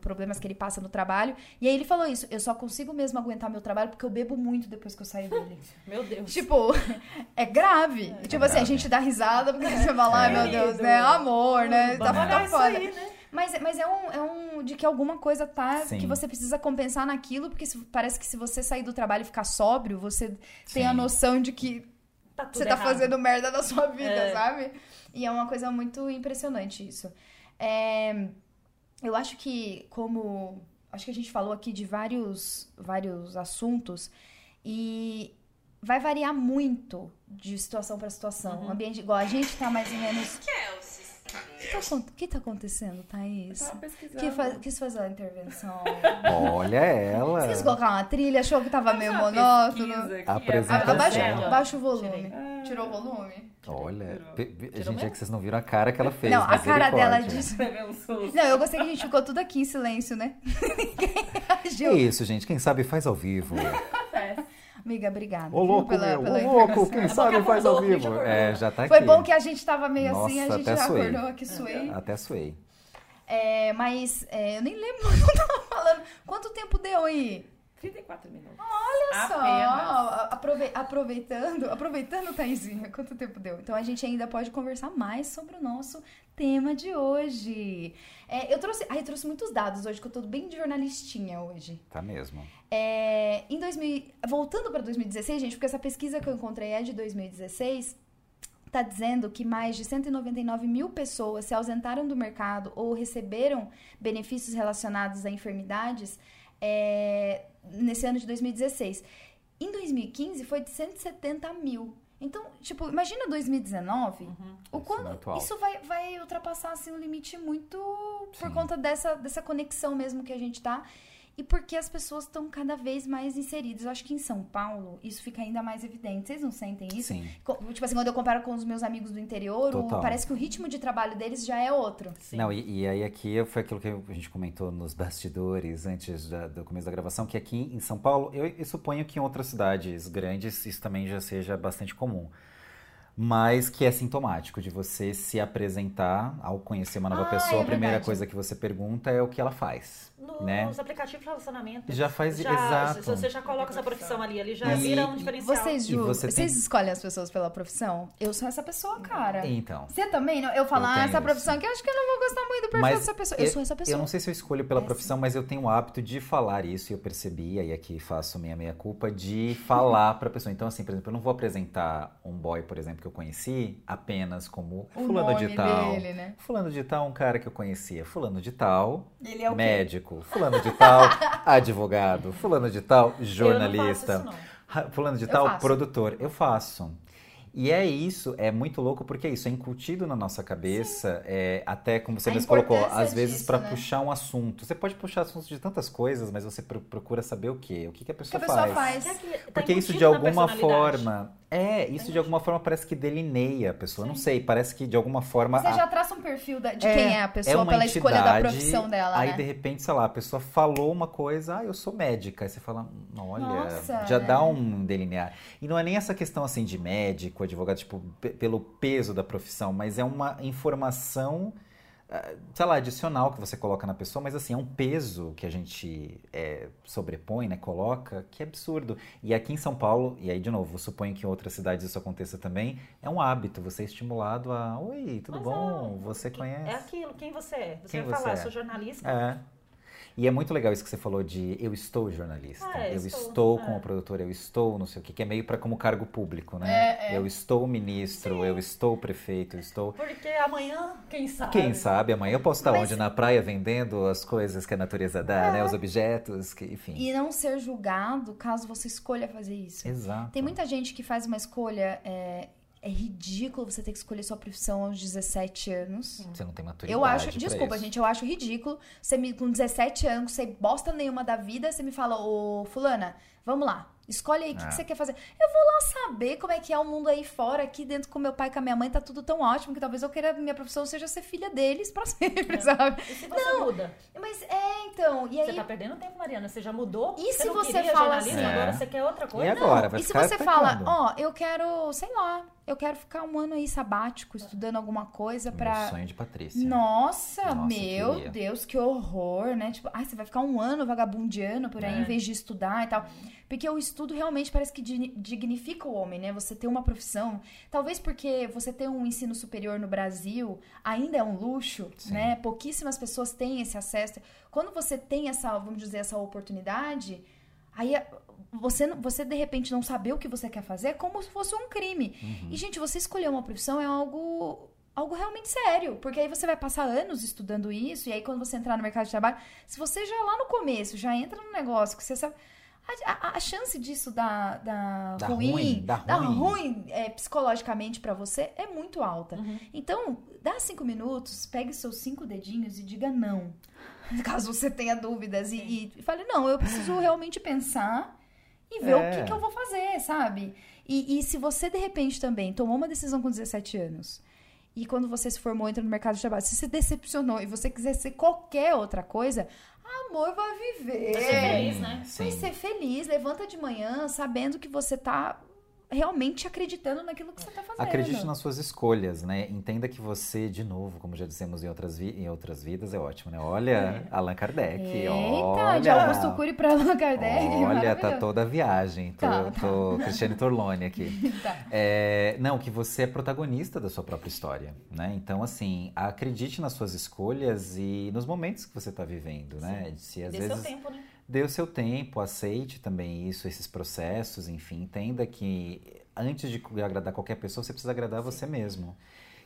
problemas que ele passa no trabalho. E aí ele falou isso: Eu só consigo mesmo aguentar meu trabalho porque eu bebo muito depois que eu saio dele. (laughs) Meu Deus. tipo, é grave. tipo assim, a grave. gente dá risada porque você fala: Ai É. meu Deus, né? Amor, né? Tá, tá foda. aí, né? Mas, mas é, um, é um de que alguma coisa tá Sim. que você precisa compensar naquilo, porque se- parece que se você sair do trabalho e ficar sóbrio, você tem a Sim. noção de que Tá tudo você tá errado. fazendo merda na sua vida, É. sabe? E é uma coisa muito impressionante isso. É, eu acho que, como. Acho que a gente falou aqui de vários, vários assuntos. E vai variar muito de situação para situação. Uhum. Ambiente igual a gente tá mais ou menos. Que, acon- o que tá acontecendo, Thaís? Tava pesquisando. Que fa- quis fazer a intervenção. Olha ela. Quis colocar uma trilha, achou que tava meio monótono. A é apresentação. Abaixa, abaixa o volume. Tirei. Ah. Tirou o volume? Olha, Tirou gente, é que vocês não viram a cara que ela fez. Não, a cara dela disse. Não, eu gostei que a gente ficou tudo aqui em silêncio, né? (laughs) Ninguém É reagiu. isso, gente. Quem sabe faz ao vivo. (laughs) Amiga, obrigada. Ô, louco, pela- meu. pela Ô, louco, quem É sabe faz ao a gente vivo. É, já tá aqui. Foi bom que a gente tava meio assim, a Nossa, gente até já suei. acordou aqui, suei. Até suei. É, mas é, eu nem lembro (laughs) o que eu tava falando. Quanto tempo deu aí? 34 minutos. Olha só, Apenas. aprove- aproveitando, aproveitando, Taizinha, quanto tempo deu? Então a gente ainda pode conversar mais sobre o nosso tema de hoje. É, eu trouxe, ai, eu trouxe muitos dados hoje, que eu tô bem de jornalistinha hoje. Tá mesmo. É, em 2000, voltando para 2016, gente, porque essa pesquisa que eu encontrei é de 2016, está dizendo que mais de 199 mil pessoas se ausentaram do mercado ou receberam benefícios relacionados a enfermidades é, nesse ano de 2016. Em 2015 foi de 170 mil. Então, tipo, imagina 2019, o Isso é isso vai, vai ultrapassar assim, um limite muito por Sim. conta dessa, dessa conexão mesmo que a gente tá e porque as pessoas estão cada vez mais inseridas. Eu acho que em São Paulo isso fica ainda mais evidente. Vocês não sentem isso? Sim. Tipo assim, quando eu comparo com os meus amigos do interior, o- parece que o ritmo de trabalho deles já é outro. Sim. Não, e, e aí aqui foi aquilo que a gente comentou nos bastidores antes da- do começo da gravação, que aqui em São Paulo, eu, eu suponho que em outras cidades grandes isso também já seja bastante comum. Mas que é sintomático de você se apresentar ao conhecer uma nova Ah, pessoa. é a primeira coisa que você pergunta é o que ela faz. No- né? Nos aplicativos de relacionamento. Já faz já, exato. Você já coloca essa profissão ali, ele já E- vira um diferencial. Vocês, Ju, você vocês tem- escolhem as pessoas pela profissão? Eu sou essa pessoa, cara. Então. Você também? Não? Eu falo, Eu ah, essa isso. profissão aqui, eu acho que eu não vou gostar muito do perfil Mas dessa pessoa. Eu, sou essa pessoa. Eu não sei se eu escolho pela É profissão, mas eu tenho o hábito de falar isso e eu percebi, aí aqui faço minha meia culpa, de falar pra pessoa. Então, assim, por exemplo, eu não vou apresentar um boy, por exemplo, que eu conheci apenas como o fulano nome de tal. dele, né? Fulano de tal, um cara que eu conhecia. Fulano de tal, Ele é o quê? Médico. Fulano de tal, (laughs) advogado. Fulano de tal, Eu não faço jornalista. isso, Fulano de Eu tal, faço. produtor. Eu faço. E é isso, é muito louco porque é isso, é incutido na nossa cabeça, é, até como você A mesmo colocou, às vezes para né? puxar um assunto. Você pode puxar assuntos de tantas coisas, mas você pro- procura saber o quê? O que, que a O que pessoa, a pessoa faz. faz? É que tá Porque isso de alguma forma. É, isso de alguma forma parece que delineia a pessoa. Não sei, parece que de alguma forma. Você a- já traça um perfil da- de é, quem é a pessoa uma pela escolha da entidade, profissão dela, Aí, né? de repente, sei lá, a pessoa falou uma coisa, ah, eu sou médica. Aí você fala, "Hum, olha, Nossa, já né? dá um delinear. E não é nem essa questão assim de médico, advogado, tipo, pe- pelo peso da profissão, mas é uma informação, sei lá, adicional que você coloca na pessoa, mas assim, é um peso que a gente é, sobrepõe, né, coloca, que é absurdo. E aqui em São Paulo, e aí de novo, suponho que em outras cidades isso aconteça também, é um hábito, você é estimulado a, oi, tudo Mas bom? é- você conhece? É aquilo, quem você é? Você Quem vai você falar, é? sou jornalista. É. E é muito legal isso que você falou de eu estou jornalista, Ah, é, eu estou, estou, é. como produtor, eu estou não sei o que, que é meio para como cargo público, né? É, é. Eu estou ministro, eu estou prefeito, eu estou. Porque amanhã, quem sabe? Quem sabe amanhã eu posso estar Mas- onde? Na praia vendendo as coisas que a natureza dá, né? Os objetos, que, enfim. E não ser julgado caso você escolha fazer isso. Exato. Tem muita gente que faz uma escolha. É, é ridículo você ter que escolher sua profissão aos 17 anos. Você não tem maturidade. Eu acho, pra desculpa, isso. gente, eu acho ridículo. Você me, com 17 anos, sem bosta nenhuma da vida, você me fala, ô fulana, vamos lá, escolhe aí o que, É. que você quer fazer. Eu vou lá saber como é que é o mundo aí fora, aqui dentro com meu pai e com a minha mãe, tá tudo tão ótimo que talvez eu queira, minha profissão seja ser filha deles pra (laughs) sempre, É. sabe? E se você muda? Mas é, então, e aí... Você tá perdendo tempo, Mariana. Você já mudou? E se não você fala assim- agora É. você quer outra coisa? E agora? Vai E se você fala, ó, eu quero, sei lá, eu quero ficar um ano aí sabático, estudando alguma coisa pra... Meu sonho de Patrícia. Nossa, Nossa, meu queria. Deus, que horror, né? Tipo, ai, você vai ficar um ano vagabundeando por aí É. em vez de estudar e tal. Porque o estudo realmente parece que digni- dignifica o homem, né? Você ter uma profissão. Talvez porque você ter um ensino superior no Brasil ainda é um luxo, Sim. né? Pouquíssimas pessoas têm esse acesso. Quando você tem essa, vamos dizer, essa oportunidade, aí você, não- você de repente não saber o que você quer fazer é como se fosse um crime. Uhum. E, gente, você escolher uma profissão é algo. Algo realmente sério, porque aí você vai passar anos estudando isso, e aí quando você entrar no mercado de trabalho, se você já lá no começo já entra num negócio que você sabe. a, a- a chance disso dar, dar Dá ruim, ruim, dar ruim. ruim, é, psicologicamente pra você é muito alta. Uhum. Então, dá cinco minutos, pegue seus cinco dedinhos e diga não. (laughs) Caso você tenha dúvidas. E, e fale, não, eu preciso realmente pensar e ver o É. que, que eu vou fazer, sabe? E, e se você, de repente, também tomou uma decisão com 17 anos e quando você se formou, entra no mercado de trabalho, se você decepcionou e você quiser ser qualquer outra coisa, amor, vai viver. Vai ser feliz, né? Vai Sim. ser feliz, levanta de manhã sabendo que você tá realmente acreditando naquilo que você tá fazendo. Acredite nas suas escolhas, né? Entenda que você, de novo, como já dissemos em outras, vi- em outras vidas, é ótimo, né? Olha, Allan Kardec. Eita, olha, de Augusto Cury pra Allan Kardec. Olha, tá toda a viagem. Tô, Tá, tá. tô (laughs) Cristiane Torlone aqui. (laughs) Tá. É, não, que você é protagonista da sua própria história, né? Então, assim, acredite nas suas escolhas e nos momentos que você está vivendo, né? Se às Dê vezes seu tempo, né? Dê o seu tempo, aceite também isso, esses processos, enfim, entenda que antes de agradar qualquer pessoa, você precisa agradar você mesmo.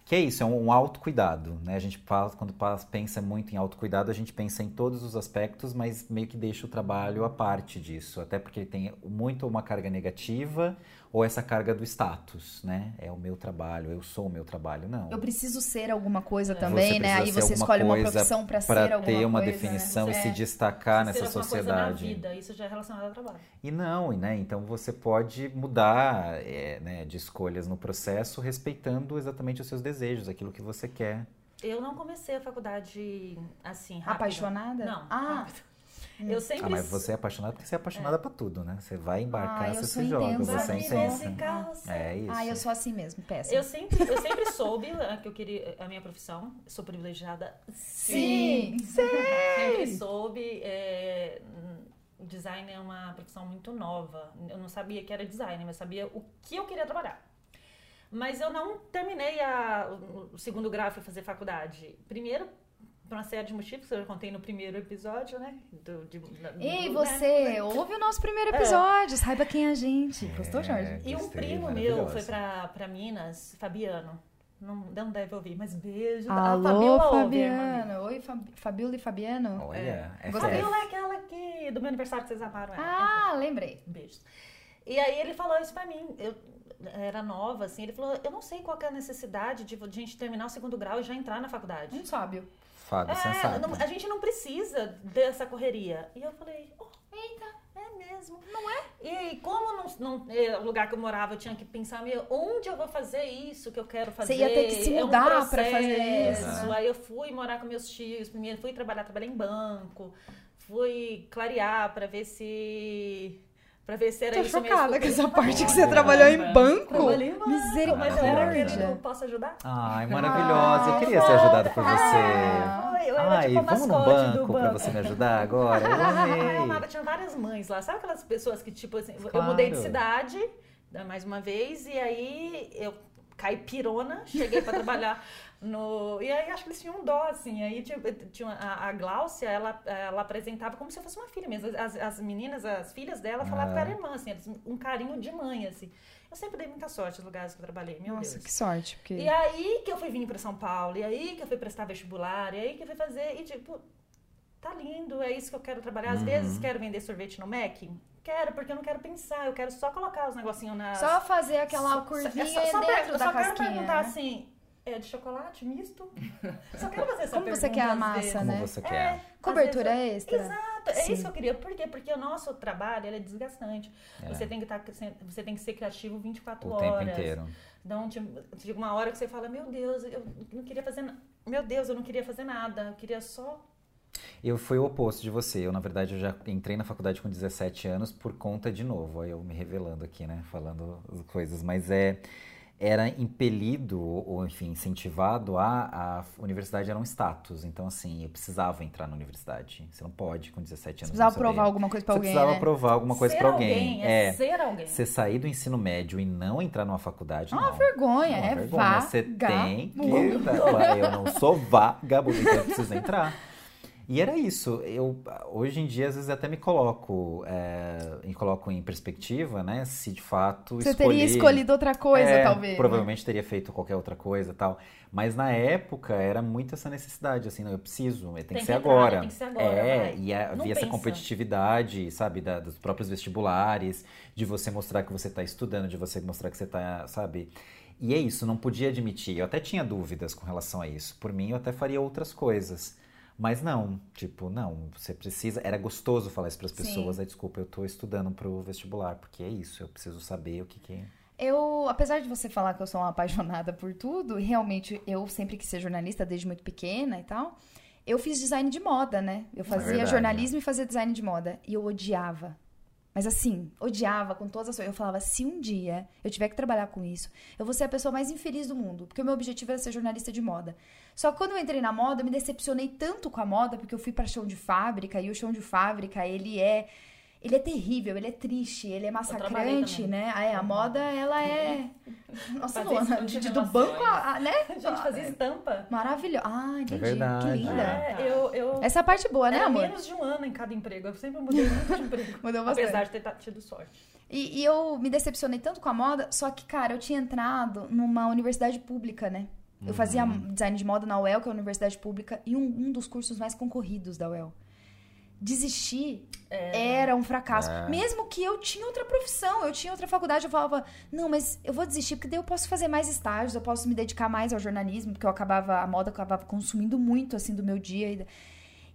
Que é isso, é um, um autocuidado, né? A gente fala, quando pensa muito em autocuidado, a gente pensa em todos os aspectos, mas meio que deixa o trabalho à parte disso, até porque ele tem muito uma carga negativa ou essa carga do status, né? É o meu trabalho, eu sou o meu trabalho, não. Eu preciso ser alguma coisa É. também, Você né? Aí ser você escolhe uma coisa profissão pra ser Para alguma ter uma coisa, definição né? e se É. destacar Ser nessa alguma sociedade. Coisa na vida, isso já é relacionado ao trabalho. E não, e, né? Então você pode mudar é, né, de escolhas no processo, respeitando exatamente os seus desejos, aquilo que você quer. Eu não comecei a faculdade assim, rápido. Apaixonada? Não. Ah. rápido. Eu sempre Ah, mas você é apaixonada porque você é apaixonada pra tudo, né? Você vai embarcar, Ah, você se joga, você é intensa. É isso. Ah, eu sou assim mesmo, péssimo. Eu sempre, eu sempre soube eh, que eu queria a minha profissão. Sou privilegiada. Sim! Sempre soube. é, design é uma profissão muito nova. Eu não sabia que era design, mas sabia o que eu queria trabalhar. Mas eu não terminei a- o, segundo grau para fazer faculdade. Primeiro, por uma série de motivos que eu já contei no primeiro episódio, né? Do, de, do- Ei, né? você, ouve o nosso primeiro episódio, saiba quem é a gente. Gostou, Jorge? E um primo meu foi pra, pra Minas, Fabiano. Não, não deve ouvir, mas beijo. Alô, a Fabiola ouve. Fabiano. Oi, Fab... Fabiola e Fabiano. Olha, é fé. Fabiola é aquela que do meu aniversário que vocês amaram ela. Ah, lembrei. Beijos. E aí ele falou isso pra mim. Eu era nova, assim. Ele falou: Eu não sei qual que é a necessidade de, de a gente terminar o segundo grau e já entrar na faculdade. Um sábio. Fábio, É, sensato. não- a gente não precisa dessa correria. E eu falei, oh, eita, é mesmo. Não é? E aí, como não, não- é, o lugar que eu morava, eu tinha que pensar, meu, onde eu vou fazer isso que eu quero fazer? Você ia ter que se É um mudar pra processo. fazer isso? Aí eu fui morar com meus tios, primeiro fui trabalhar, trabalhei em banco, fui clarear pra ver se... Pra ver se era Tô isso chocada mesmo. com essa parte que você trabalhou em banco. Trabalhei em banco, mas eu era Misericórdia. querendo, posso ajudar? Ai, maravilhosa. Eu queria ser ajudada por você. Foi, eu era Ai, tipo a vamos no mascote do banco pra banco. você me ajudar agora? Eu (laughs) eu amei. amava, tinha várias mães lá. Sabe aquelas pessoas que, tipo assim, eu Claro. mudei de cidade, né, mais uma vez, e aí eu caí pirona, cheguei pra trabalhar (laughs) no. E aí acho que eles tinham um dó, assim. Aí tinha, tinha a, a Gláucia, ela, ela apresentava como se eu fosse uma filha mesmo. As, as meninas, as filhas dela, falavam Ah. que era irmã, assim, um carinho de mãe, assim. Eu sempre dei muita sorte nos lugares que eu trabalhei, meu Nossa, Deus. que sorte. Porque... E aí que eu fui vir pra São Paulo, e aí que eu fui prestar vestibular, e aí que eu fui fazer, e tipo, tá lindo, é isso que eu quero trabalhar. Às Uhum. vezes quero vender sorvete no Mac, quero, porque eu não quero pensar, eu quero só colocar os negocinhos na... Só fazer aquela Só- curvinha é só- só dentro eu da só quero casquinha. perguntar né? assim, é de chocolate misto? Só quero fazer essa Como você quer a massa, vezes. Como né? você É, quer. às Cobertura eu- extra. Exato, é Sim. isso que eu queria. Por quê? Porque o nosso trabalho ele é desgastante. É. Você, tem que tá, você tem que ser criativo 24 O horas. tempo inteiro. Então, tipo, chega uma hora que você fala, meu Deus, eu não queria fazer nada. Meu Deus, eu não queria fazer nada. Eu queria só. Eu fui o oposto de você. Eu, na verdade, eu já entrei na faculdade com 17 anos por conta de novo. Aí eu me revelando aqui, né? Falando as coisas. Mas é. Era impelido, ou enfim, incentivado a. A universidade era um status. Então, assim, eu precisava entrar na universidade. Você não pode com 17 anos. Você precisava provar alguma coisa pra Você alguém, precisava né? provar alguma coisa ser pra alguém. é, ser alguém. Você sair do ensino médio e não entrar numa faculdade, É uma não. vergonha, É uma é vergonha. Você tem que. Eu não sou vagabundo, então eu preciso entrar. E era isso. Eu hoje em dia às vezes até me coloco, é, me coloco em perspectiva, né? Se de fato Você escolhi, teria escolhido outra coisa, É, talvez. né? Provavelmente teria feito qualquer outra coisa, e tal. Mas na época era muito essa necessidade, assim, não, eu preciso, tem, Tem que que ser entrar, agora. né? Tem que ser agora, É, vai. e havia essa competitividade, sabe, da- dos próprios vestibulares, de você mostrar que você está estudando, de você mostrar que você está, sabe? E é isso, não podia admitir. Eu até tinha dúvidas com relação a isso. Por mim, eu até faria outras coisas. Mas não, tipo, não, você precisa. Era gostoso falar isso para as pessoas. Aí, desculpa, eu tô estudando pro vestibular, porque é isso, eu preciso saber o que que. Eu, apesar de você falar que eu sou uma (laughs) apaixonada por tudo, realmente eu sempre quis ser jornalista desde muito pequena e tal, eu fiz design de moda, né? Eu fazia verdade, jornalismo e fazia design de moda. E eu odiava. Mas assim, odiava com todas as coisas. Eu falava, se um dia eu tiver que trabalhar com isso, eu vou ser a pessoa mais infeliz do mundo. Porque o meu objetivo era ser jornalista de moda. Só que quando eu entrei na moda, eu me decepcionei tanto com a moda, porque eu fui para chão de fábrica, e o chão de fábrica, ele é. Ele é terrível, ele é triste, ele é massacrante, né? Ah, é, a moda, ela é. (laughs) Nossa, Luana, de, de do banco, a, a- né? (laughs) A gente fazia estampa. Maravilhoso. Ah, entendi. verdade. Que linda. É, eu, eu Essa é a parte boa, né, era amor? menos de um ano em cada emprego. Eu sempre mudei muito de emprego. (laughs) Mudou bastante. Apesar de ter tido sorte. E, e eu me decepcionei tanto com a moda, só que, cara, eu tinha entrado numa universidade pública, né? Eu fazia design de moda na UEL, que é a universidade pública, e um, um dos cursos mais concorridos da UEL. Desistir era um fracasso. É. Mesmo que eu tinha outra profissão, eu tinha outra faculdade, eu falava, não, mas eu vou desistir, porque daí eu posso fazer mais estágios, eu posso me dedicar mais ao jornalismo, porque eu acabava, a moda acabava consumindo muito, assim, do meu dia. E,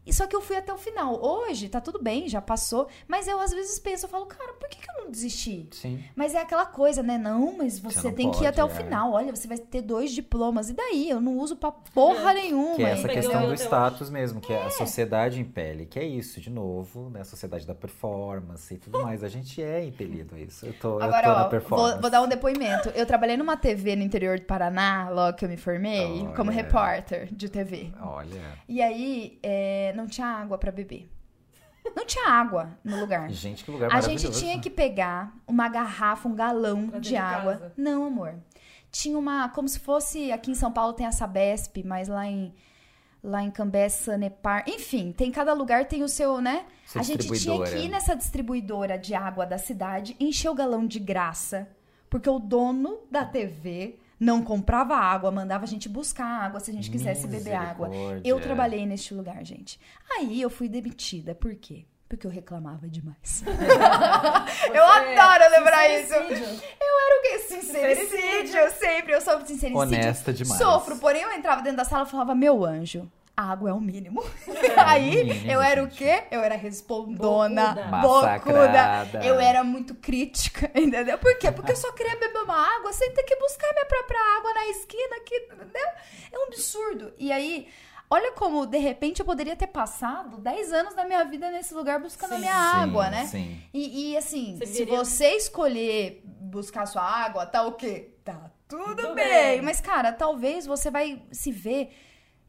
e só que eu fui até o final. Hoje, tá tudo bem, já passou, mas eu às vezes penso, eu falo, cara, por que, que eu não desisti? Sim. Mas é aquela coisa, né? Não, mas você, Você não tem que ir até o pode, é. final. Olha, você vai ter dois diplomas. E daí? Eu não uso pra porra nenhuma. Que é essa Pegou questão do status mesmo, que a sociedade impele, que é isso, de novo, né? A sociedade da performance e tudo mais. A gente é impelido a isso. Eu tô, eu tô Agora, na ó, performance. vou, vou dar um depoimento. Eu trabalhei numa TV no interior do Paraná, logo que eu me formei, Olha. como repórter de TV. Olha, E aí, é, não tinha água pra beber. Não tinha água no lugar. gente, que lugar A gente tinha que pegar uma garrafa, um galão Pra de água. casa. Não, amor. Tinha uma, como se fosse aqui em São Paulo tem a Sabesp, mas lá em lá em Cambé, Sanepar, enfim, tem cada lugar tem o seu, né? Sua a gente tinha que ir nessa distribuidora de água da cidade, encher o galão de graça, porque o dono da TV não comprava água, mandava a gente buscar água se a gente quisesse beber água. Eu trabalhei neste lugar, gente. Aí eu fui demitida. Por quê? Porque eu reclamava demais. (laughs) eu adoro lembrar isso. Eu era o quê? Sincericídio. Sempre. Eu sou sincericídio. Honesta demais. Sofro, porém eu entrava dentro da sala e falava, meu anjo. A água é o mínimo. É, (laughs) Aí, o mínimo, eu era o gente. quê? Eu era respondona, Bocuda. Eu era muito crítica, (laughs) entendeu? Por quê? Porque eu só queria beber uma água sem ter que buscar minha própria água na esquina aqui, entendeu? É um absurdo. E aí, olha como, de repente, eu poderia ter passado 10 anos da minha vida nesse lugar buscando a Sim. minha Sim, água, né? Sim. E, e, assim, Você se viria- você escolher buscar sua água, tá o quê? Tá tudo, Tudo bem. bem. Mas, cara, talvez você vai se ver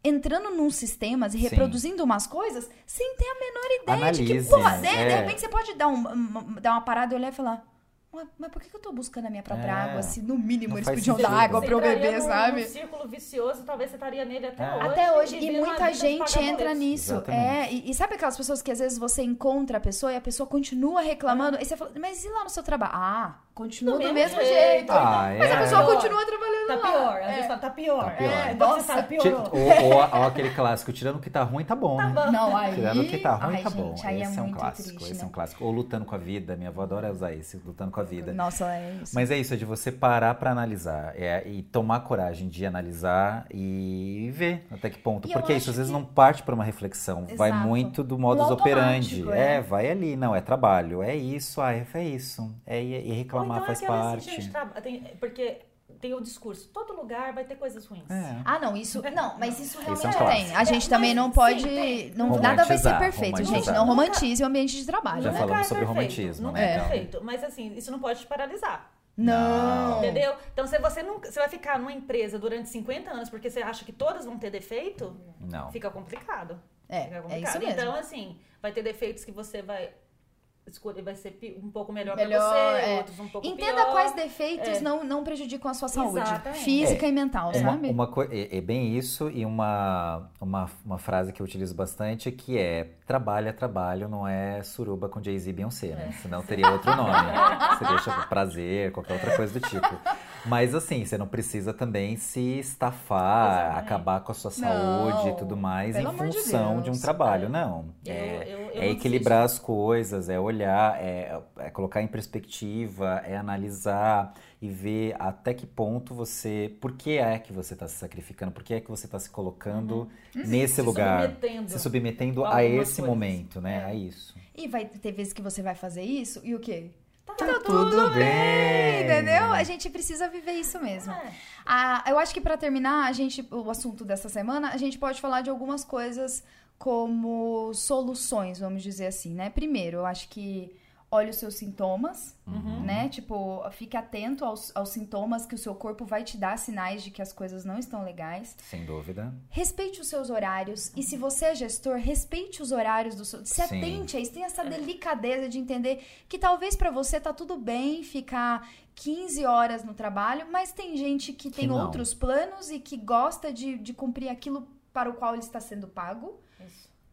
entrando num sistemas e Sim. reproduzindo umas coisas sem ter a menor ideia de que, Analise, porra? De é. repente você pode dar, um, um- dar uma parada e olhar e falar. "Ué, Mas por que eu tô buscando a minha própria É. água se no mínimo Não eles podiam dar sentido. água Você pra eu beber, sabe? num círculo vicioso, talvez você estaria nele até É. hoje. Até hoje, e muita gente entra nisso. Exatamente. É, e, e sabe aquelas pessoas que às vezes você encontra a pessoa e a pessoa continua reclamando, e você fala, mas e lá no seu trabalho? Ah, continua do, Do mesmo mesmo jeito. jeito. Ah, Mas a é. pessoa Pior. continua trabalhando Tá lá. pior, às É. vezes fala, tá pior. Tá pior. É, nossa. você sabe, Ti- piorou. Ou, ou- ou aquele clássico, tirando o que tá ruim, tá bom, né? Não, aí. Tirando o que tá ruim, Ai, tá bom. gente, aí esse é, é, um clássico. esse é né? um clássico. Ou lutando com a vida. Minha avó adora usar esse, lutando com a vida. Nossa, é isso. Mas é isso, é de você parar pra analisar. É, e tomar coragem de analisar e ver até que ponto. E Porque é isso, às vezes que- não parte pra uma reflexão. Vai Exato. muito do modus operandi. é. É, vai ali. Não, é trabalho. É isso, ah, é, é isso. É, e, reclamar então é faz aquela parte. assim, gente, tem- porque tem o discurso, todo lugar vai ter coisas ruins. É. Ah, não, isso. (laughs) Não, mas isso realmente é um tem. A gente É, também mas não sim, pode. tem. Não, nada vai ser perfeito, gente. Não romantize o ambiente de trabalho, Já né? falamos Nunca é sobre perfeito, romantismo, Nunca né? é Então. perfeito. Mas assim, isso não pode te paralisar. Não. Entendeu? Então, se você nunca. Você vai ficar numa empresa durante 50 anos porque você acha que todas vão ter defeito, Não. fica complicado. É, Fica é complicado. isso mesmo. Então, assim, vai ter defeitos que você vai escolher vai ser um pouco melhor, Melhor, pra você, é. outros um pouco Entenda pior. quais defeitos É. não, não prejudicam a sua saúde Exatamente. física e mental, Uma, sabe? uma coi- é, é bem isso, e uma, uma, uma frase que eu utilizo bastante que é trabalho é trabalho, não é suruba com Jay-Z e Beyoncé, né? Senão teria outro nome. Seria tipo, prazer, qualquer outra coisa do tipo. Mas assim, você não precisa também se estafar, Exatamente. acabar com a sua Não, saúde e tudo mais em amor de função de, um trabalho. É. Não. Eu- é, eu- eu é não equilibrar as coisas, é olhar, é, é colocar em perspectiva, é analisar e ver até que ponto você. Por que é que você está se sacrificando? Por que é que você está se colocando nesse Se lugar? submetendo Se submetendo a esse coisas. momento, né? É. A isso. E vai ter vezes que você vai fazer isso e o quê? Tá, tudo bem. Entendeu? A gente precisa viver isso mesmo. É. Ah, eu acho que pra terminar, a gente, o assunto dessa semana, a gente pode falar de algumas coisas como soluções, vamos dizer assim, né? Primeiro, eu acho que olhe os seus sintomas, Uhum. né? Tipo, fique atento aos, aos sintomas que o seu corpo vai te dar sinais de que as coisas não estão legais. Sem dúvida. Respeite os seus horários. E se você é gestor, respeite os horários do seu. Se Sim. atente a isso. Tenha essa delicadeza de entender que talvez pra você tá tudo bem ficar 15 horas no trabalho, mas tem gente que, tem não. outros planos e que gosta de, de cumprir aquilo para o qual ele está sendo pago.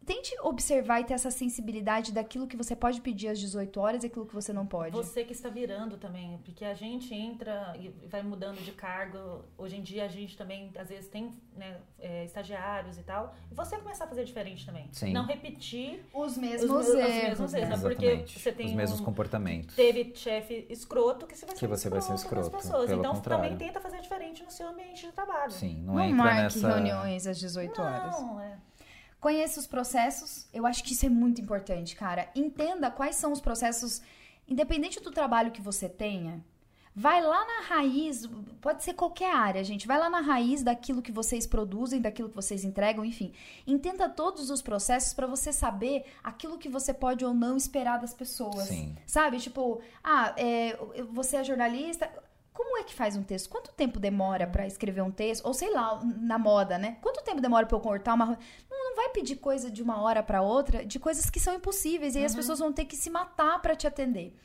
Tente observar e ter essa sensibilidade daquilo que você pode pedir às 18 horas e aquilo que você não pode. Você que está virando também, porque a gente entra e vai mudando de cargo. Hoje em dia a gente também, às vezes, tem né, é, estagiários e tal. E você começar a fazer diferente também. Sim. Não repetir Os os, mesmos me- os erros. mesmos né? erros. né? Porque Exatamente. você tem Os mesmos um- comportamentos. Teve chefe escroto que você vai ser Que você vai ser escroto com as escroto, pessoas. pelo Então contrário. também tenta fazer diferente no seu ambiente de trabalho. Sim, não, Não entra marque nessa. reuniões às 18 horas. Não, é. Conheça os processos. Eu acho que isso é muito importante, cara. Entenda quais são os processos, independente do trabalho que você tenha. Vai lá na raiz, pode ser qualquer área, gente. Vai lá na raiz daquilo que vocês produzem, daquilo que vocês entregam, enfim. Entenda todos os processos para você saber aquilo que você pode ou não esperar das pessoas. Sim. Sabe? Tipo, ah, é, você é jornalista. Como é que faz um texto? Quanto tempo demora pra escrever um texto? Ou sei lá, na moda, né? Quanto tempo demora pra eu cortar uma. Não, não vai pedir coisa de uma hora pra outra, de coisas que são impossíveis. E aí as pessoas vão ter que se matar pra te atender.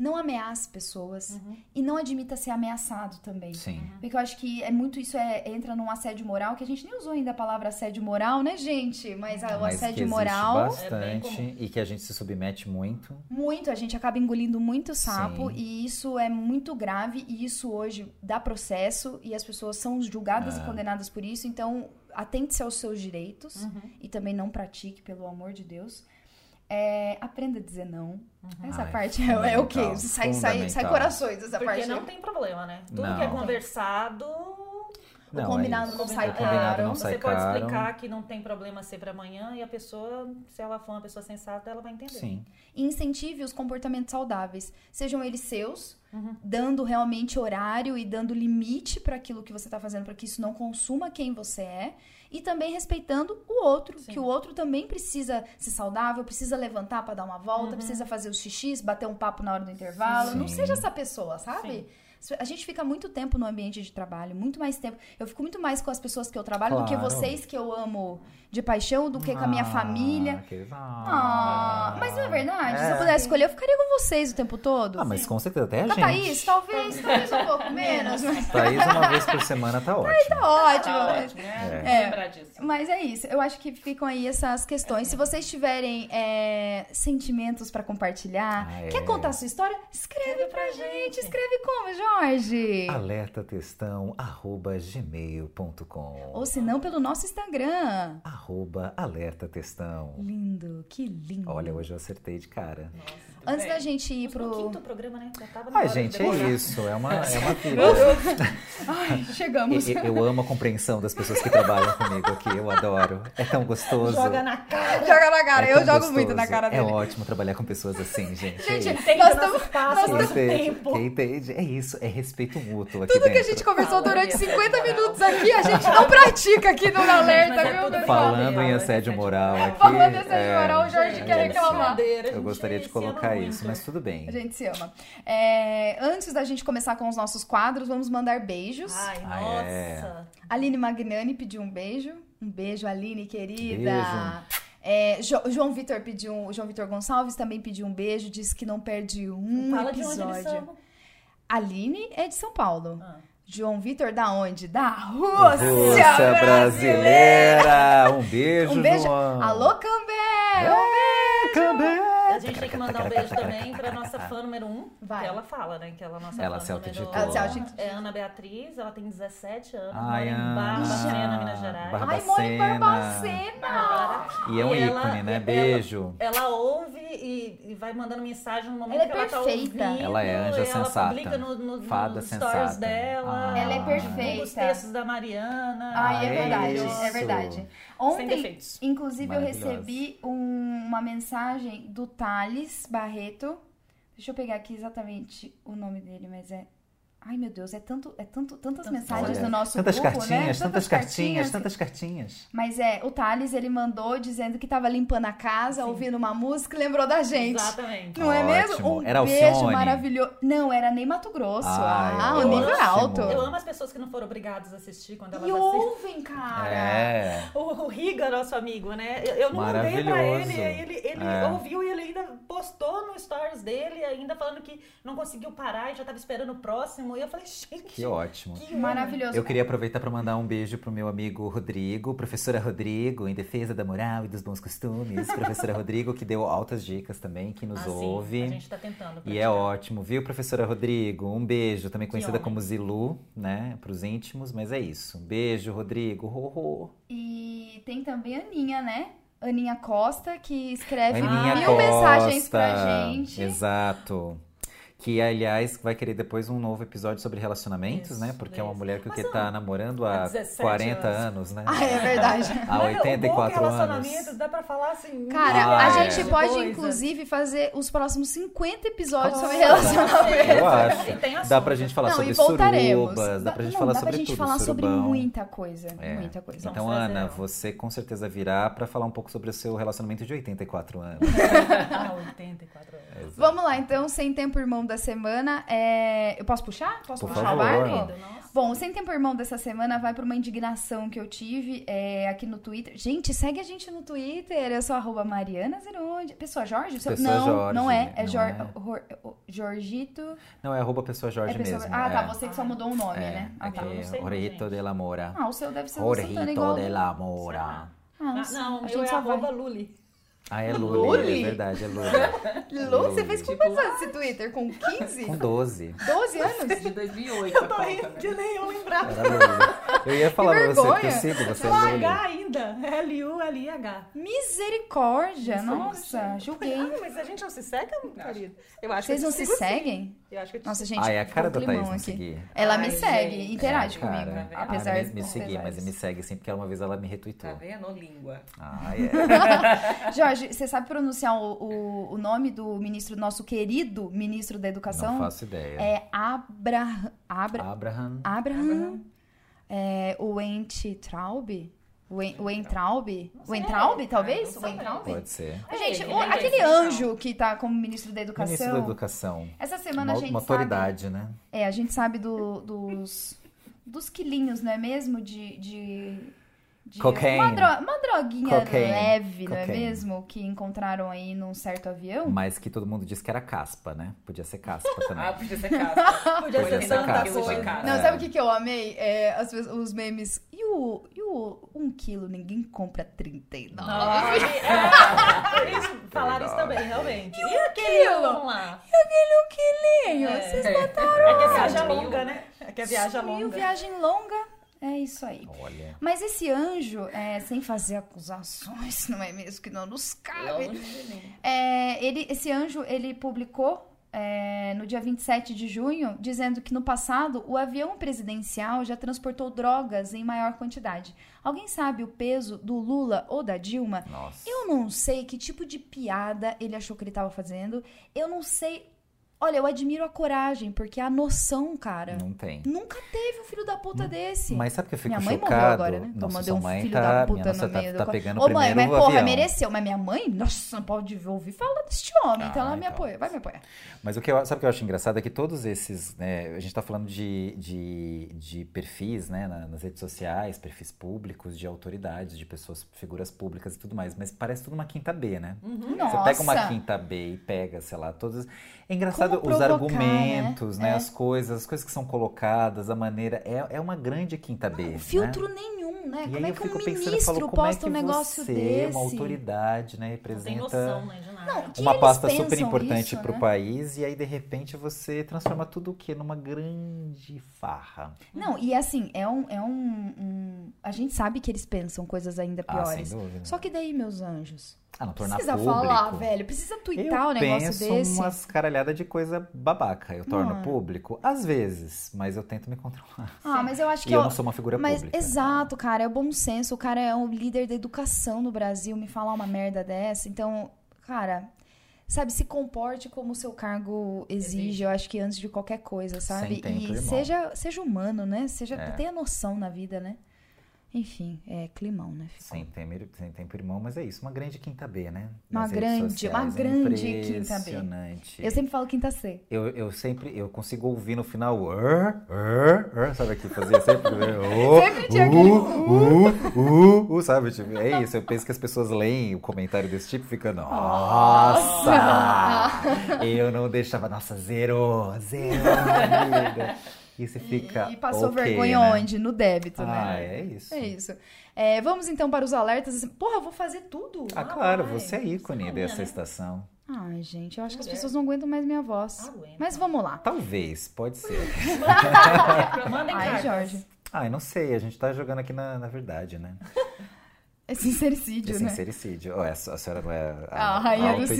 Não ameace pessoas. E não admita ser ameaçado também. Sim. Porque eu acho que é muito isso, é, entra num assédio moral, que a gente nem usou ainda a palavra assédio moral, né, gente? Mas ah, o Mas assédio que existe moral. bastante É e que a gente se submete muito. Muito, a gente acaba engolindo muito sapo Sim. e isso é muito grave e isso hoje dá processo e as pessoas são julgadas Ah. e condenadas por isso, então atente-se aos seus direitos e também não pratique, pelo amor de Deus. É, aprenda a dizer não. Essa Ai, parte é, é o quê? Sai, sai, sai corações essa Porque parte. não tem problema, né? Tudo Não. que é conversado. Não, combinado é não sai caro. não sai Você pode caro. explicar que não tem problema ser pra amanhã e a pessoa, se ela for uma pessoa sensata, ela vai entender. Sim. E incentive os comportamentos saudáveis, sejam eles seus, Uhum. dando realmente horário e dando limite para aquilo que você está fazendo, para que isso não consuma quem você é, e também respeitando o outro, Sim. que o outro também precisa ser saudável, precisa levantar para dar uma volta, Uhum. precisa fazer os xixis, bater um papo na hora do intervalo. Não Sim. seja essa pessoa, sabe? Sim. A gente fica muito tempo no ambiente de trabalho, muito mais tempo. Eu fico muito mais com as pessoas que eu trabalho do que Claro. vocês que eu amo de paixão, do que com a minha Ah, família. que- Ah, mas não é verdade? Se eu É. pudesse escolher, eu ficaria com vocês o tempo todo. Ah, mas com certeza, até a gente. Thaís, talvez, talvez um pouco menos, mas Thaís uma vez por semana tá ótimo. tá ótimo. Tá mas- ótimo, né? É. Lembrar disso. Mas é isso, eu acho que ficam aí essas questões. Se vocês tiverem é, sentimentos pra compartilhar, Ah, é. quer contar a sua história? Escreve pra gente. Escreve como, Jorge? Alerta textão arroba gmail.com Ou se não, pelo nosso Instagram. Arroba alerta textão. Lindo, que lindo. Olha, hoje eu acertei de cara. Nossa, Antes bem. da gente ir No pro. quinto programa, né? Já tava de gente, é isso. É uma, é uma. (laughs) Ai, chegamos. Eu, eu amo a compreensão das pessoas que trabalham comigo aqui. Eu adoro. É tão gostoso. Joga na cara. Joga na cara, É eu jogo gostoso. muito na cara É dele. ótimo trabalhar com pessoas assim, gente. Gente, é. Tem Nós espaço, nós entende, tempo. entende, é isso, é respeito mútuo aqui Tudo que a dentro. gente conversou Fala, durante Bia. 50 minutos aqui, a gente não pratica aqui no Alerta, Mas é viu, tudo pessoal? Falando em assédio em moral (laughs) aqui. Falando em assédio é, moral, o Jorge quer reclamar. Eu gostaria de colocar isso, mas tudo bem. A gente se ama. É, antes da gente começar com os nossos quadros, vamos mandar beijos. Ai, Ah, nossa. é. Aline Magnani pediu um beijo. Um beijo, Aline, querida. Beijo. É, Jo- João Vitor pediu, um- João Vitor Gonçalves também pediu um beijo, disse que não perde um Fala de onde eles episódio. são. Aline é de São Paulo. Ah. João Vitor da onde? Da Rússia, Rússia brasileira! Um beijo, Um beijo. João. Alô, Cambé! É, Cambé! A gente tem que mandar um beijo também pra nossa fã número um. Vai. Que ela fala, né? Que ela é a nossa Ela fã se número autoditulou. Ela se auto- É Ana Beatriz, ela tem 17 anos, Ai, mora em. Barbacena, Minas Gerais. Barbacena. Ai, mora em Barbacena. E é um E ela- ícone, né? ela- Beijo. Ela ouve e, e vai mandando mensagem no momento Ela é que ela tá perfeita. ouvindo. Ela é anja ela sensata. publica no, no, Fada nos sensata. stories dela. Ah. Ela é Os perfeita. textos da Mariana. Ai, é Ah, verdade, isso. é verdade. Sem Ontem, defeitos. inclusive, eu recebi um- uma mensagem do Thales Barreto. Deixa eu pegar aqui exatamente o nome dele, mas é. Ai, meu Deus, é tanto, é tanto, tantas Tantas mensagens Olha, no nosso tantas grupo, cartinhas, né? tantas cartinhas, cartinhas. tantas cartinhas. Mas é, o Thales, ele mandou dizendo que tava limpando a casa, ouvindo uma música e lembrou da gente. Exatamente. Não é mesmo? Ótimo. Um Era beijo Alcione? maravilhoso. Não, era nem Mato Grosso. Ai, ah, o ótimo. nível alto. Eu amo as pessoas que não foram obrigadas a assistir quando elas E assistem. ouvem, cara. É. O, o Riga, nosso amigo, né? Eu, eu não mandei pra ele, ele, ele É. ouviu e ele ainda postou no stories dele, ainda falando que não conseguiu parar e já tava esperando o próximo. E eu falei, gente, Que ótimo. que. Maravilhoso. Eu queria aproveitar para mandar um beijo pro meu amigo Rodrigo, professora Rodrigo, em defesa da moral e dos bons costumes. (laughs) professora Rodrigo, que deu altas dicas também, que nos Ah, sim, ouve. a gente tá tentando. E é praticar. ótimo, viu, professora Rodrigo? Um beijo, também conhecida como Zilu, né, pros íntimos, mas é isso. Um beijo, Rodrigo. Ho, ho. E tem também a Aninha, né? Aninha Costa, que escreve Aninha mil Costa. mensagens pra gente. Exato. Que, aliás, vai querer depois um novo episódio sobre relacionamentos, Isso, né? Porque é uma mulher que Mas que não, tá namorando há há 17 40 anos. anos, né? Ah, é verdade. (laughs) Há Mas o bom 84 que relacionamentos anos. dá pra falar assim. Cara, Ah, a é. gente de pode, coisa. inclusive, fazer os próximos 50 episódios sobre Nossa, relacionamento. Eu acho. E tem Dá assunto. pra gente falar Não, sobre surubas, dá pra gente Não, falar dá sobre pra gente tudo, falar sobre surubão. muita coisa. É. Muita coisa. Então, Vamos fazer Ana, um. você com certeza virá pra falar um pouco sobre o seu relacionamento de 84 anos. (laughs) Ah, 84 anos. Vamos lá, então, sem tempo irmão da semana. é, Eu posso puxar? Posso Por puxar o favor. barco? Nossa. Bom, o Sem Tempo Irmão dessa semana vai pra uma indignação que eu tive é, aqui no Twitter. Gente, segue a gente no Twitter. Eu sou arroba Mariana Zeronde. Pessoa Jorge? Pessoa não, Jorge, não é. É, não Jor... é. Jor- Jorgito. Não, é arroba pessoa Jorge é pessoa... mesmo. Ah, tá. é. Você que só mudou o nome, É, né? Ah, tá. não não, Jorrito gente. de la Mora. Ah, o seu deve ser o igual. de la Mora. Ah, Ah, o- não, a eu gente é arroba Luli. Ah, é Luli, Luli? é verdade, é (laughs) Luli. Lu, você fez com Tipo- quantos anos esse Twitter? Com 15? Com 12. 12 anos? De 2008 Eu tô rindo né? de nem eu lembrar. Era Luli. Eu ia falar pra você que eu vergonha. sigo, você é Luli. H ainda. L-U-L-I-H. Misericórdia, nossa, julguei. Ah, mas a gente não se segue, querido? Eu acho Vocês que não se seguem? Eu acho que Nossa, gente, Ah, é a cara da Thaís não aqui. seguir. Ela Ai, me segue, gente. interage É, comigo. Apesar Ah, de me, me seguir, mas me segue sim, porque uma vez ela me retweetou. Tá vendo? Língua. Ah, é. (laughs) Jorge, você sabe pronunciar o, o, o nome do ministro, nosso querido ministro da Educação? Não faço ideia. É Abra, Abra, Abraham. Abraham é, Weintraub? Wen- Weintraub? sei. Weintraub, talvez? não sei. Weintraub? Pode ser. Gente, Ele, o- é aquele essencial. anjo que tá como ministro da Educação. Ministro da Educação. Essa semana Uma, a gente uma sabe... autoridade, né? É, a gente sabe do- dos, dos quilinhos, não é mesmo? De, de Cocaine. Uma, dro- uma droguinha Cocaine. leve, não é Cocaine. mesmo? Que encontraram aí num certo avião. Mas que todo mundo disse que era caspa, né? Podia ser caspa (laughs) também. Ah, podia ser casa. (laughs) Podia Podia ser ser tanta caspa. Não, sabe o que, que eu amei? É, as os memes. E o, e o um quilo ninguém compra 39? Não, (laughs) é, eles falaram isso também, realmente. E aquele aquilo? um lá? Aquele um quilinho. É. Vocês É. É que viagem é Sumiu. longa, né? É que viagem é Sumiu, longa. viagem longa. É isso aí. Olha. Mas esse anjo, é, sem fazer acusações, (laughs) não é mesmo? Que não nos cabe. Mim. É, ele, esse anjo, ele publicou é, no dia 27 de junho, dizendo que no passado o avião presidencial já transportou drogas em maior quantidade. Alguém sabe o peso do Lula ou da Dilma? Nossa. Eu não sei que tipo de piada ele achou que ele estava fazendo. Eu não sei Olha, eu admiro a coragem, porque a noção, cara. Não tem. Nunca teve um filho da puta desse. Mas sabe que eu fico minha mãe chocado? morreu agora, né? Nossa, Tomou sua um mãe filho tá, da puta nossa no tá, meio tá do... pegando Ô, mãe, primeiro mas o porra, avião. mereceu. Mas minha mãe, nossa, não pode ouvir falar deste homem. então Ah, ela me então. apoia, vai me apoiar. Mas o que eu, sabe o que eu acho engraçado é que todos esses, né, a gente tá falando de, de, de perfis, né, na- nas redes sociais, perfis públicos, de autoridades, de pessoas, figuras públicas e tudo mais, mas parece tudo uma quinta B, né? Nossa. Você pega uma quinta B e pega, sei lá, todas. É engraçado Como os provocar, argumentos, né? né? É. As coisas, as coisas que são colocadas, a maneira. É, é uma grande quinta B. né? Filtro nenhum, né? E Como aí é eu que um fico pensando, eu ministro falo, como é posta que um negócio você, desse? uma autoridade, né, Não tem representa noção, né, de nada. Não, que uma pasta super importante isso, pro né? país e aí de repente você transforma tudo o quê? Numa grande farra. Não, e assim, é um, é um, um- A gente sabe que eles pensam coisas ainda Ah, sem piores. dúvida. Só que daí, meus anjos. Ah, não tornar Precisa público. falar, velho. Precisa twittar eu um negócio penso desse. umas caralhadas de coisa babaca. Eu torno Não. público? Às vezes, mas eu tento me controlar. Ah, mas eu acho que E eu eu- não sou uma figura Mas, pública. exato, cara, é o bom senso. O cara é um líder da educação no Brasil. Me falar uma merda dessa. Então, cara, sabe, se comporte como o seu cargo exige, Exige. eu acho que antes de qualquer coisa, sabe? Tempo, e irmão. seja, seja humano, né? Seja, É. tenha noção na vida, né? Enfim, é climão, né? Ficou. Sem tempo, sem tempo, irmão, mas é isso. Uma grande quinta B, né? Uma Nas grande- uma é grande quinta B. impressionante. Eu sempre falo quinta C. Eu, eu sempre, eu consigo ouvir no final "Ar, ar, ar", sabe aqui, fazia sempre, né? "Oh, (laughs) Sempre tinha aquele uh, uh, uh, uh", sabe, tipo, é isso, eu penso que as pessoas leem o comentário desse tipo e ficam, nossa, eu não deixava, nossa, zerou (laughs) a vida, e você fica, e passou ok, vergonha né? onde? No débito, Ah, né? é isso. É isso. É, vamos então para os alertas. Porra, eu vou fazer tudo? Ah, claro, vai. você é ícone Você dessa né? estação. Ai, gente, eu acho que as Mulher. pessoas não aguentam mais minha voz. Aguenta. Mas vamos lá. Talvez, pode ser. (laughs) Mandem Ai, cartas. Jorge. Ah, eu não sei, a gente tá jogando aqui na, na verdade, né? (laughs) É sincericídio, É né? sincericídio. Oh, essa- a senhora não é A rainha do auto-intitulada?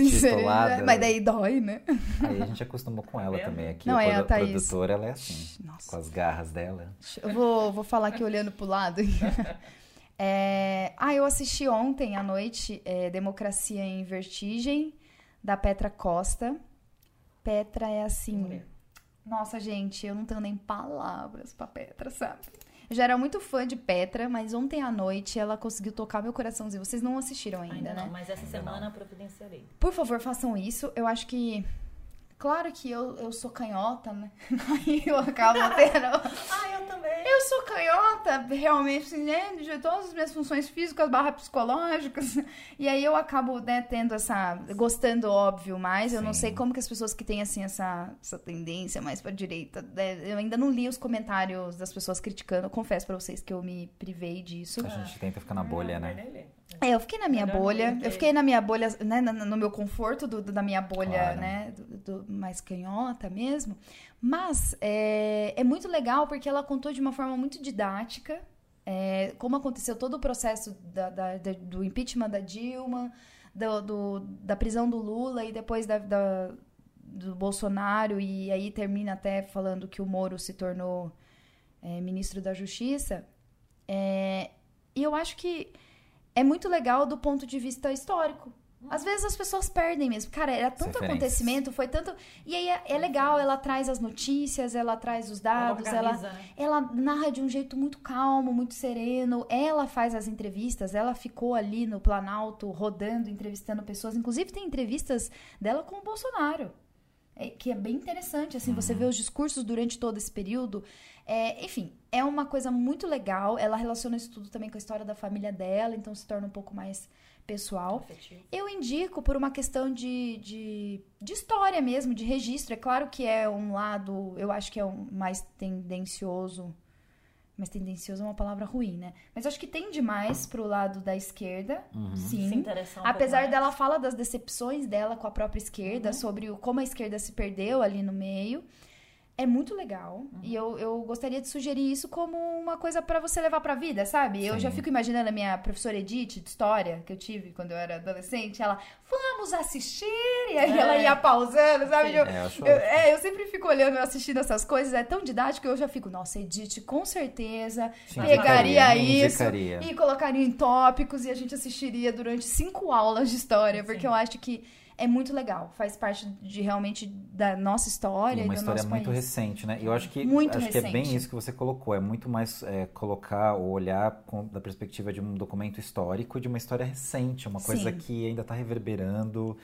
sincericídio. Mas daí dói, né? Aí a gente acostumou com ela vendo? também aqui. Não, a é a Thaís. produtora, ela é assim. Nossa. Com as garras dela. Eu vou, vou falar aqui olhando pro lado. (laughs) É, Ah, eu assisti ontem à noite é, Democracia em Vertigem, da Petra Costa. Petra é assim. Nossa, gente, eu não tenho nem palavras pra Petra, sabe? Eu já era muito fã de Petra, mas ontem à noite ela conseguiu tocar meu coraçãozinho. Vocês não assistiram ainda, Ainda né? não, mas essa Ainda semana providenciarei. Por favor, façam isso. Eu acho que. Claro que eu, eu sou canhota, né? (laughs) Aí eu acabo tendo. (laughs) Ah, eu também. Eu sou canhota, realmente, assim, né? De todas as minhas funções físicas barra psicológicas. E aí eu acabo, né, tendo essa. gostando, óbvio, mais. Eu não Sim. sei como que as pessoas que têm, assim, essa, essa tendência mais pra direita. né, Eu ainda não li os comentários das pessoas criticando. Eu confesso pra vocês que eu me privei disso. A gente tenta ficar na bolha, né? É, eu fiquei na minha bolha. Eu fiquei na minha bolha, né? No meu conforto do, do- da minha bolha, Claro. né? Do, do mais canhota mesmo. Mas é, é muito legal porque ela contou de uma forma muito didática. é, como aconteceu todo o processo da- da- da- do impeachment da Dilma, do- do- da prisão do Lula e depois da, da- do Bolsonaro, e aí termina até falando que o Moro se tornou é, ministro da Justiça. É, e eu acho que é muito legal do ponto de vista histórico. Às vezes as pessoas perdem mesmo. Cara, era tanto acontecimento, foi tanto. E aí é, é legal, ela traz as notícias, ela traz os dados, ela, organiza, né? ela narra de um jeito muito calmo, muito sereno. Ela faz as entrevistas, ela ficou ali no Planalto rodando, entrevistando pessoas. Inclusive, tem entrevistas dela com o Bolsonaro. É, que é bem interessante, assim, você vê os discursos durante todo esse período. É, enfim, é uma coisa muito legal. Ela relaciona isso tudo também com a história da família dela, então se torna um pouco mais pessoal. Afetivo. Eu indico por uma questão de, de, de história mesmo, de registro. É claro que é um lado, eu acho que é um mais tendencioso. Mas tendencioso é uma palavra ruim, né? Mas acho que tende mais pro lado da esquerda, sim. Se interessar um Apesar mais. dela fala das decepções dela com a própria esquerda, sobre o, como a esquerda se perdeu ali no meio. É muito legal. E eu, eu gostaria de sugerir isso como uma coisa pra você levar pra vida, sabe? Eu Sim. já fico imaginando a minha professora Edith de história, que eu tive quando eu era adolescente, ela, vamos assistir! E aí É. ela ia pausando, sabe? Eu, É, eu eu, é, eu sempre fico olhando, assistindo essas coisas, é tão didático que eu já fico, nossa, Edith, com certeza Sim, pegaria indicaria, isso indicaria. e colocaria em tópicos e a gente assistiria durante cinco aulas de história, porque Sim. eu acho que é muito legal. Faz parte de realmente da nossa história E e, uma do história muito país. recente, né? E eu acho que Muito acho que é bem recente. isso que você colocou. É muito mais é, colocar ou olhar com- da perspectiva de um documento histórico de uma história recente, uma coisa Sim. que ainda está reverberando,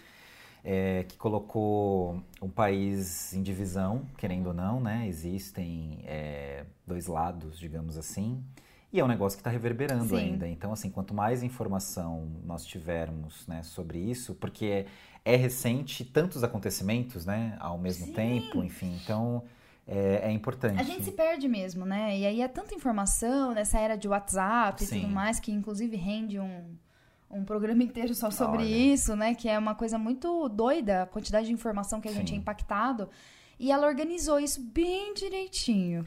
é, que colocou um país em divisão, querendo ou não, né? Existem é, dois lados, digamos assim. E é um negócio que está reverberando Sim. ainda. Então, assim, quanto mais informação nós tivermos né, sobre isso, porque é, é recente tantos acontecimentos, né, ao mesmo Sim. tempo, enfim, então é, é importante. A gente se perde mesmo, né? E aí é tanta informação nessa era de WhatsApp e Sim. tudo mais, que inclusive rende um, um programa inteiro só sobre Olha. isso, né? Que é uma coisa muito doida, a quantidade de informação que a gente Sim. é impactado. E ela organizou isso bem direitinho.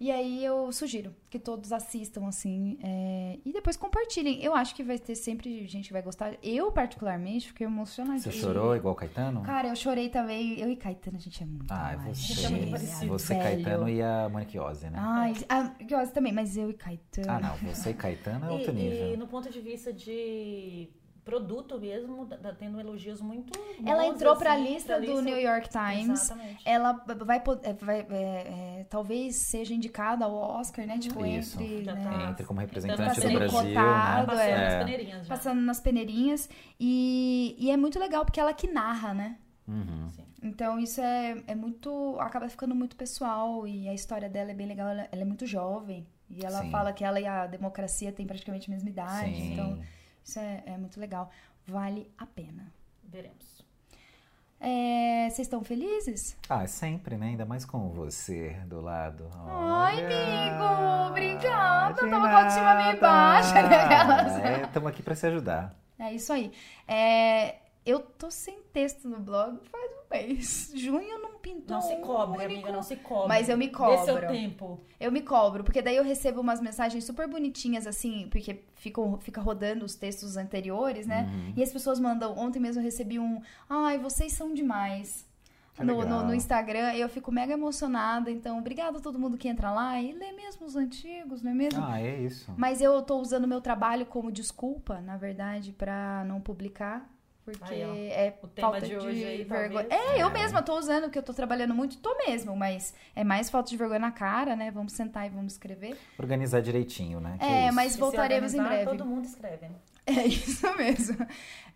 E aí eu sugiro que todos assistam, assim, é, e depois compartilhem. Eu acho que vai ter sempre gente que vai gostar. Eu, particularmente, fiquei emocionada. Você chorou igual Caetano? Cara, eu chorei também. Eu e Caetano, a gente é muito Ah, mais. você, é muito parecido. você Velho. Caetano e a Monique Ozzy, né? Ai, a Giosa também, mas eu e Caetano. Ah, não, você e Caetano é outro E, nível. e no ponto de vista de produto mesmo, tá tá tendo elogios muito bons, Ela entrou pra assim, lista pra do lista- New York Times. Exatamente. Ela vai, é, vai- é, é, talvez seja indicada ao Oscar, né? Tipo, Isso. entre. Né, tá. Entre como Tá representante do sendo Brasil, cotado, né? Passando é. nas É. peneirinhas já. Passando nas peneirinhas. E, e é muito legal porque ela que narra, né? Uhum. Sim. Então isso é, é muito. acaba ficando muito pessoal e a história dela é bem legal. Ela, ela é muito jovem. E ela Sim. fala que ela e a democracia têm praticamente a mesma idade. Sim. Então, isso é, é muito legal. Vale a pena. Veremos. É, Vocês estão felizes? Ah, sempre, né? Ainda mais com você do lado. Ai, amigo, obrigada. de Tava com a autoestima meio baixa, né? Estamos aqui para se ajudar. É isso aí. É, eu tô sem texto no blog faz um mês. Junho não pintou. Não se um cobre, único- amiga, não se cobre. Mas eu me Dê cobro. seu tempo. Eu me cobro, porque daí eu recebo umas mensagens super bonitinhas, assim, porque ficam, fica rodando os textos anteriores, né? Uhum. E as pessoas mandam. Ontem mesmo eu recebi um. Ai, vocês são demais. No, no, no Instagram, eu fico mega emocionada. Então, obrigada a todo mundo que entra lá e lê mesmo os antigos, não é mesmo? Ah, é isso. Mas eu tô usando meu trabalho como desculpa, na verdade, pra não publicar. Porque Aí, é O tema falta de hoje aí, vergonha. talvez. É, eu É. mesma tô usando, porque eu tô trabalhando muito, tô mesmo, mas é mais falta de vergonha na cara, né? Vamos sentar e vamos escrever. Organizar direitinho, né? Que É, isso. mas voltaremos em breve. Todo mundo escreve. (laughs) É isso mesmo.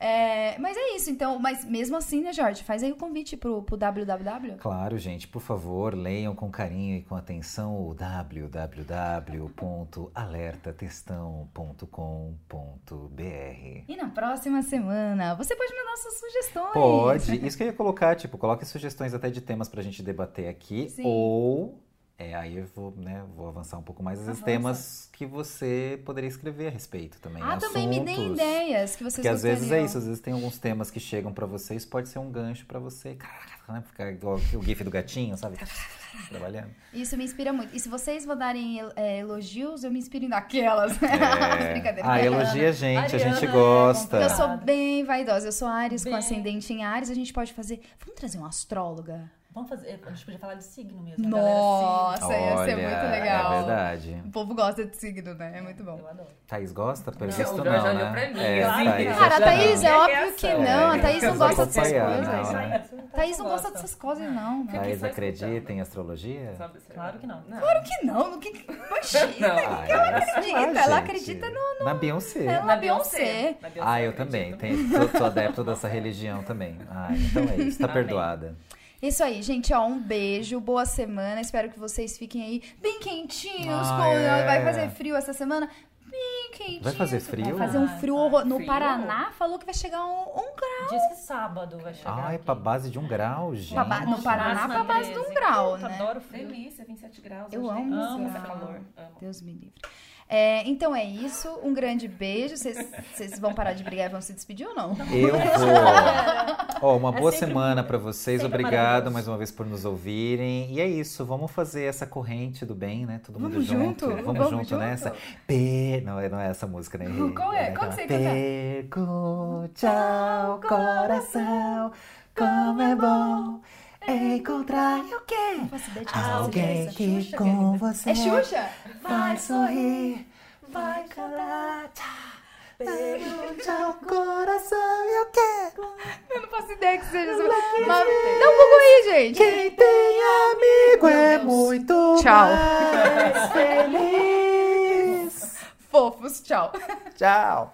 É, mas é isso, então, mas mesmo assim, né, Jorge? Faz aí o convite pro, pro www. Claro, gente, por favor, leiam com carinho e com atenção o www.alertatestão.com.br. E na próxima semana, você pode mandar suas sugestões. Pode, isso que eu ia colocar, tipo, coloque sugestões até de temas pra gente debater aqui, Sim. ou, é, aí eu vou, né, vou avançar um pouco mais, às vezes temas que você poderia escrever a respeito também, Ah, também me deem assuntos. ideias que vocês Porque às vezes é isso, às vezes tem alguns temas que chegam pra vocês, pode ser um gancho pra você, caraca, né, ficar igual o gif do gatinho, sabe? (laughs) Trabalhando. Isso me inspira muito. E se vocês mandarem é, elogios, eu me inspiro naquelas. É. (laughs) Brincadeira. Ah, elogia a gente, a gente é gosta. Eu sou bem vaidosa. Eu sou Ares com Bem. ascendente em Ares. A gente pode fazer. Vamos trazer uma astróloga? Vamos fazer. A gente podia falar de signo mesmo. Nossa, ia ser Olha, muito legal. É verdade. O povo gosta de signo, né? É muito bom. Eu adoro. Thaís gosta? Pelo Não, visto o não, Jorge olhou né? pra mim, É, assim, Thaís Cara, a que Thaís não. é óbvio que reação. não. A É, Thaís não gosta dessas coisas. não, né? A Thaís não gosta dessas coisas, não. né? Thaís só acredita em astrologia? Claro que não. Claro que não. No que... Imagina. (laughs) Não. Ah, ela acredita, ela acredita no- Na Beyoncé. Ela- Na Beyoncé. Na Beyoncé, Ah, eu também. Sou, sou adepto dessa religião também. Ah, então é isso. Tá Amém. perdoada. Isso aí, gente, ó, um beijo, boa semana. Espero que vocês fiquem aí bem quentinhos. Ah, com- é. Vai fazer frio essa semana? Bem quentinhos. Vai fazer frio? Vai fazer um frio horror. No Frio? Paraná falou que vai chegar um, um grau. Diz que sábado vai chegar. Ai, aqui. pra base de um grau, gente. Pra ba- no Paraná, pra base de um 13. grau, Puta, né? Adoro frio. Delícia, 27 graus. Eu hoje amo amo esse calor. calor. Amo. Deus me livre. É, então é isso. Um grande beijo. Vocês vão parar de brigar e vão se despedir ou não? Eu (laughs) vou. Ó, uma É boa semana pra vocês. Obrigado mais uma vez por nos ouvirem. E é isso, vamos fazer essa corrente do bem, né? Todo mundo Vamos junto. junto? Vamos, Vamos junto, junto? nessa. Per... Não, é- não é essa música, né? Qual é? Qual que você? Pergunte ao coração como é bom encontrar o quê? Não faço ideia de quem Alguém que Xuxa, com você É Xuxa? vai sorrir, vai cantar. Tchá. Pergunte ao coração e o quê? Eu não faço ideia. que seja. Mas, dá um Google aí, gente. Quem tem amigo é muito Tchau. mais feliz. (laughs) Fofos, tchau. Tchau.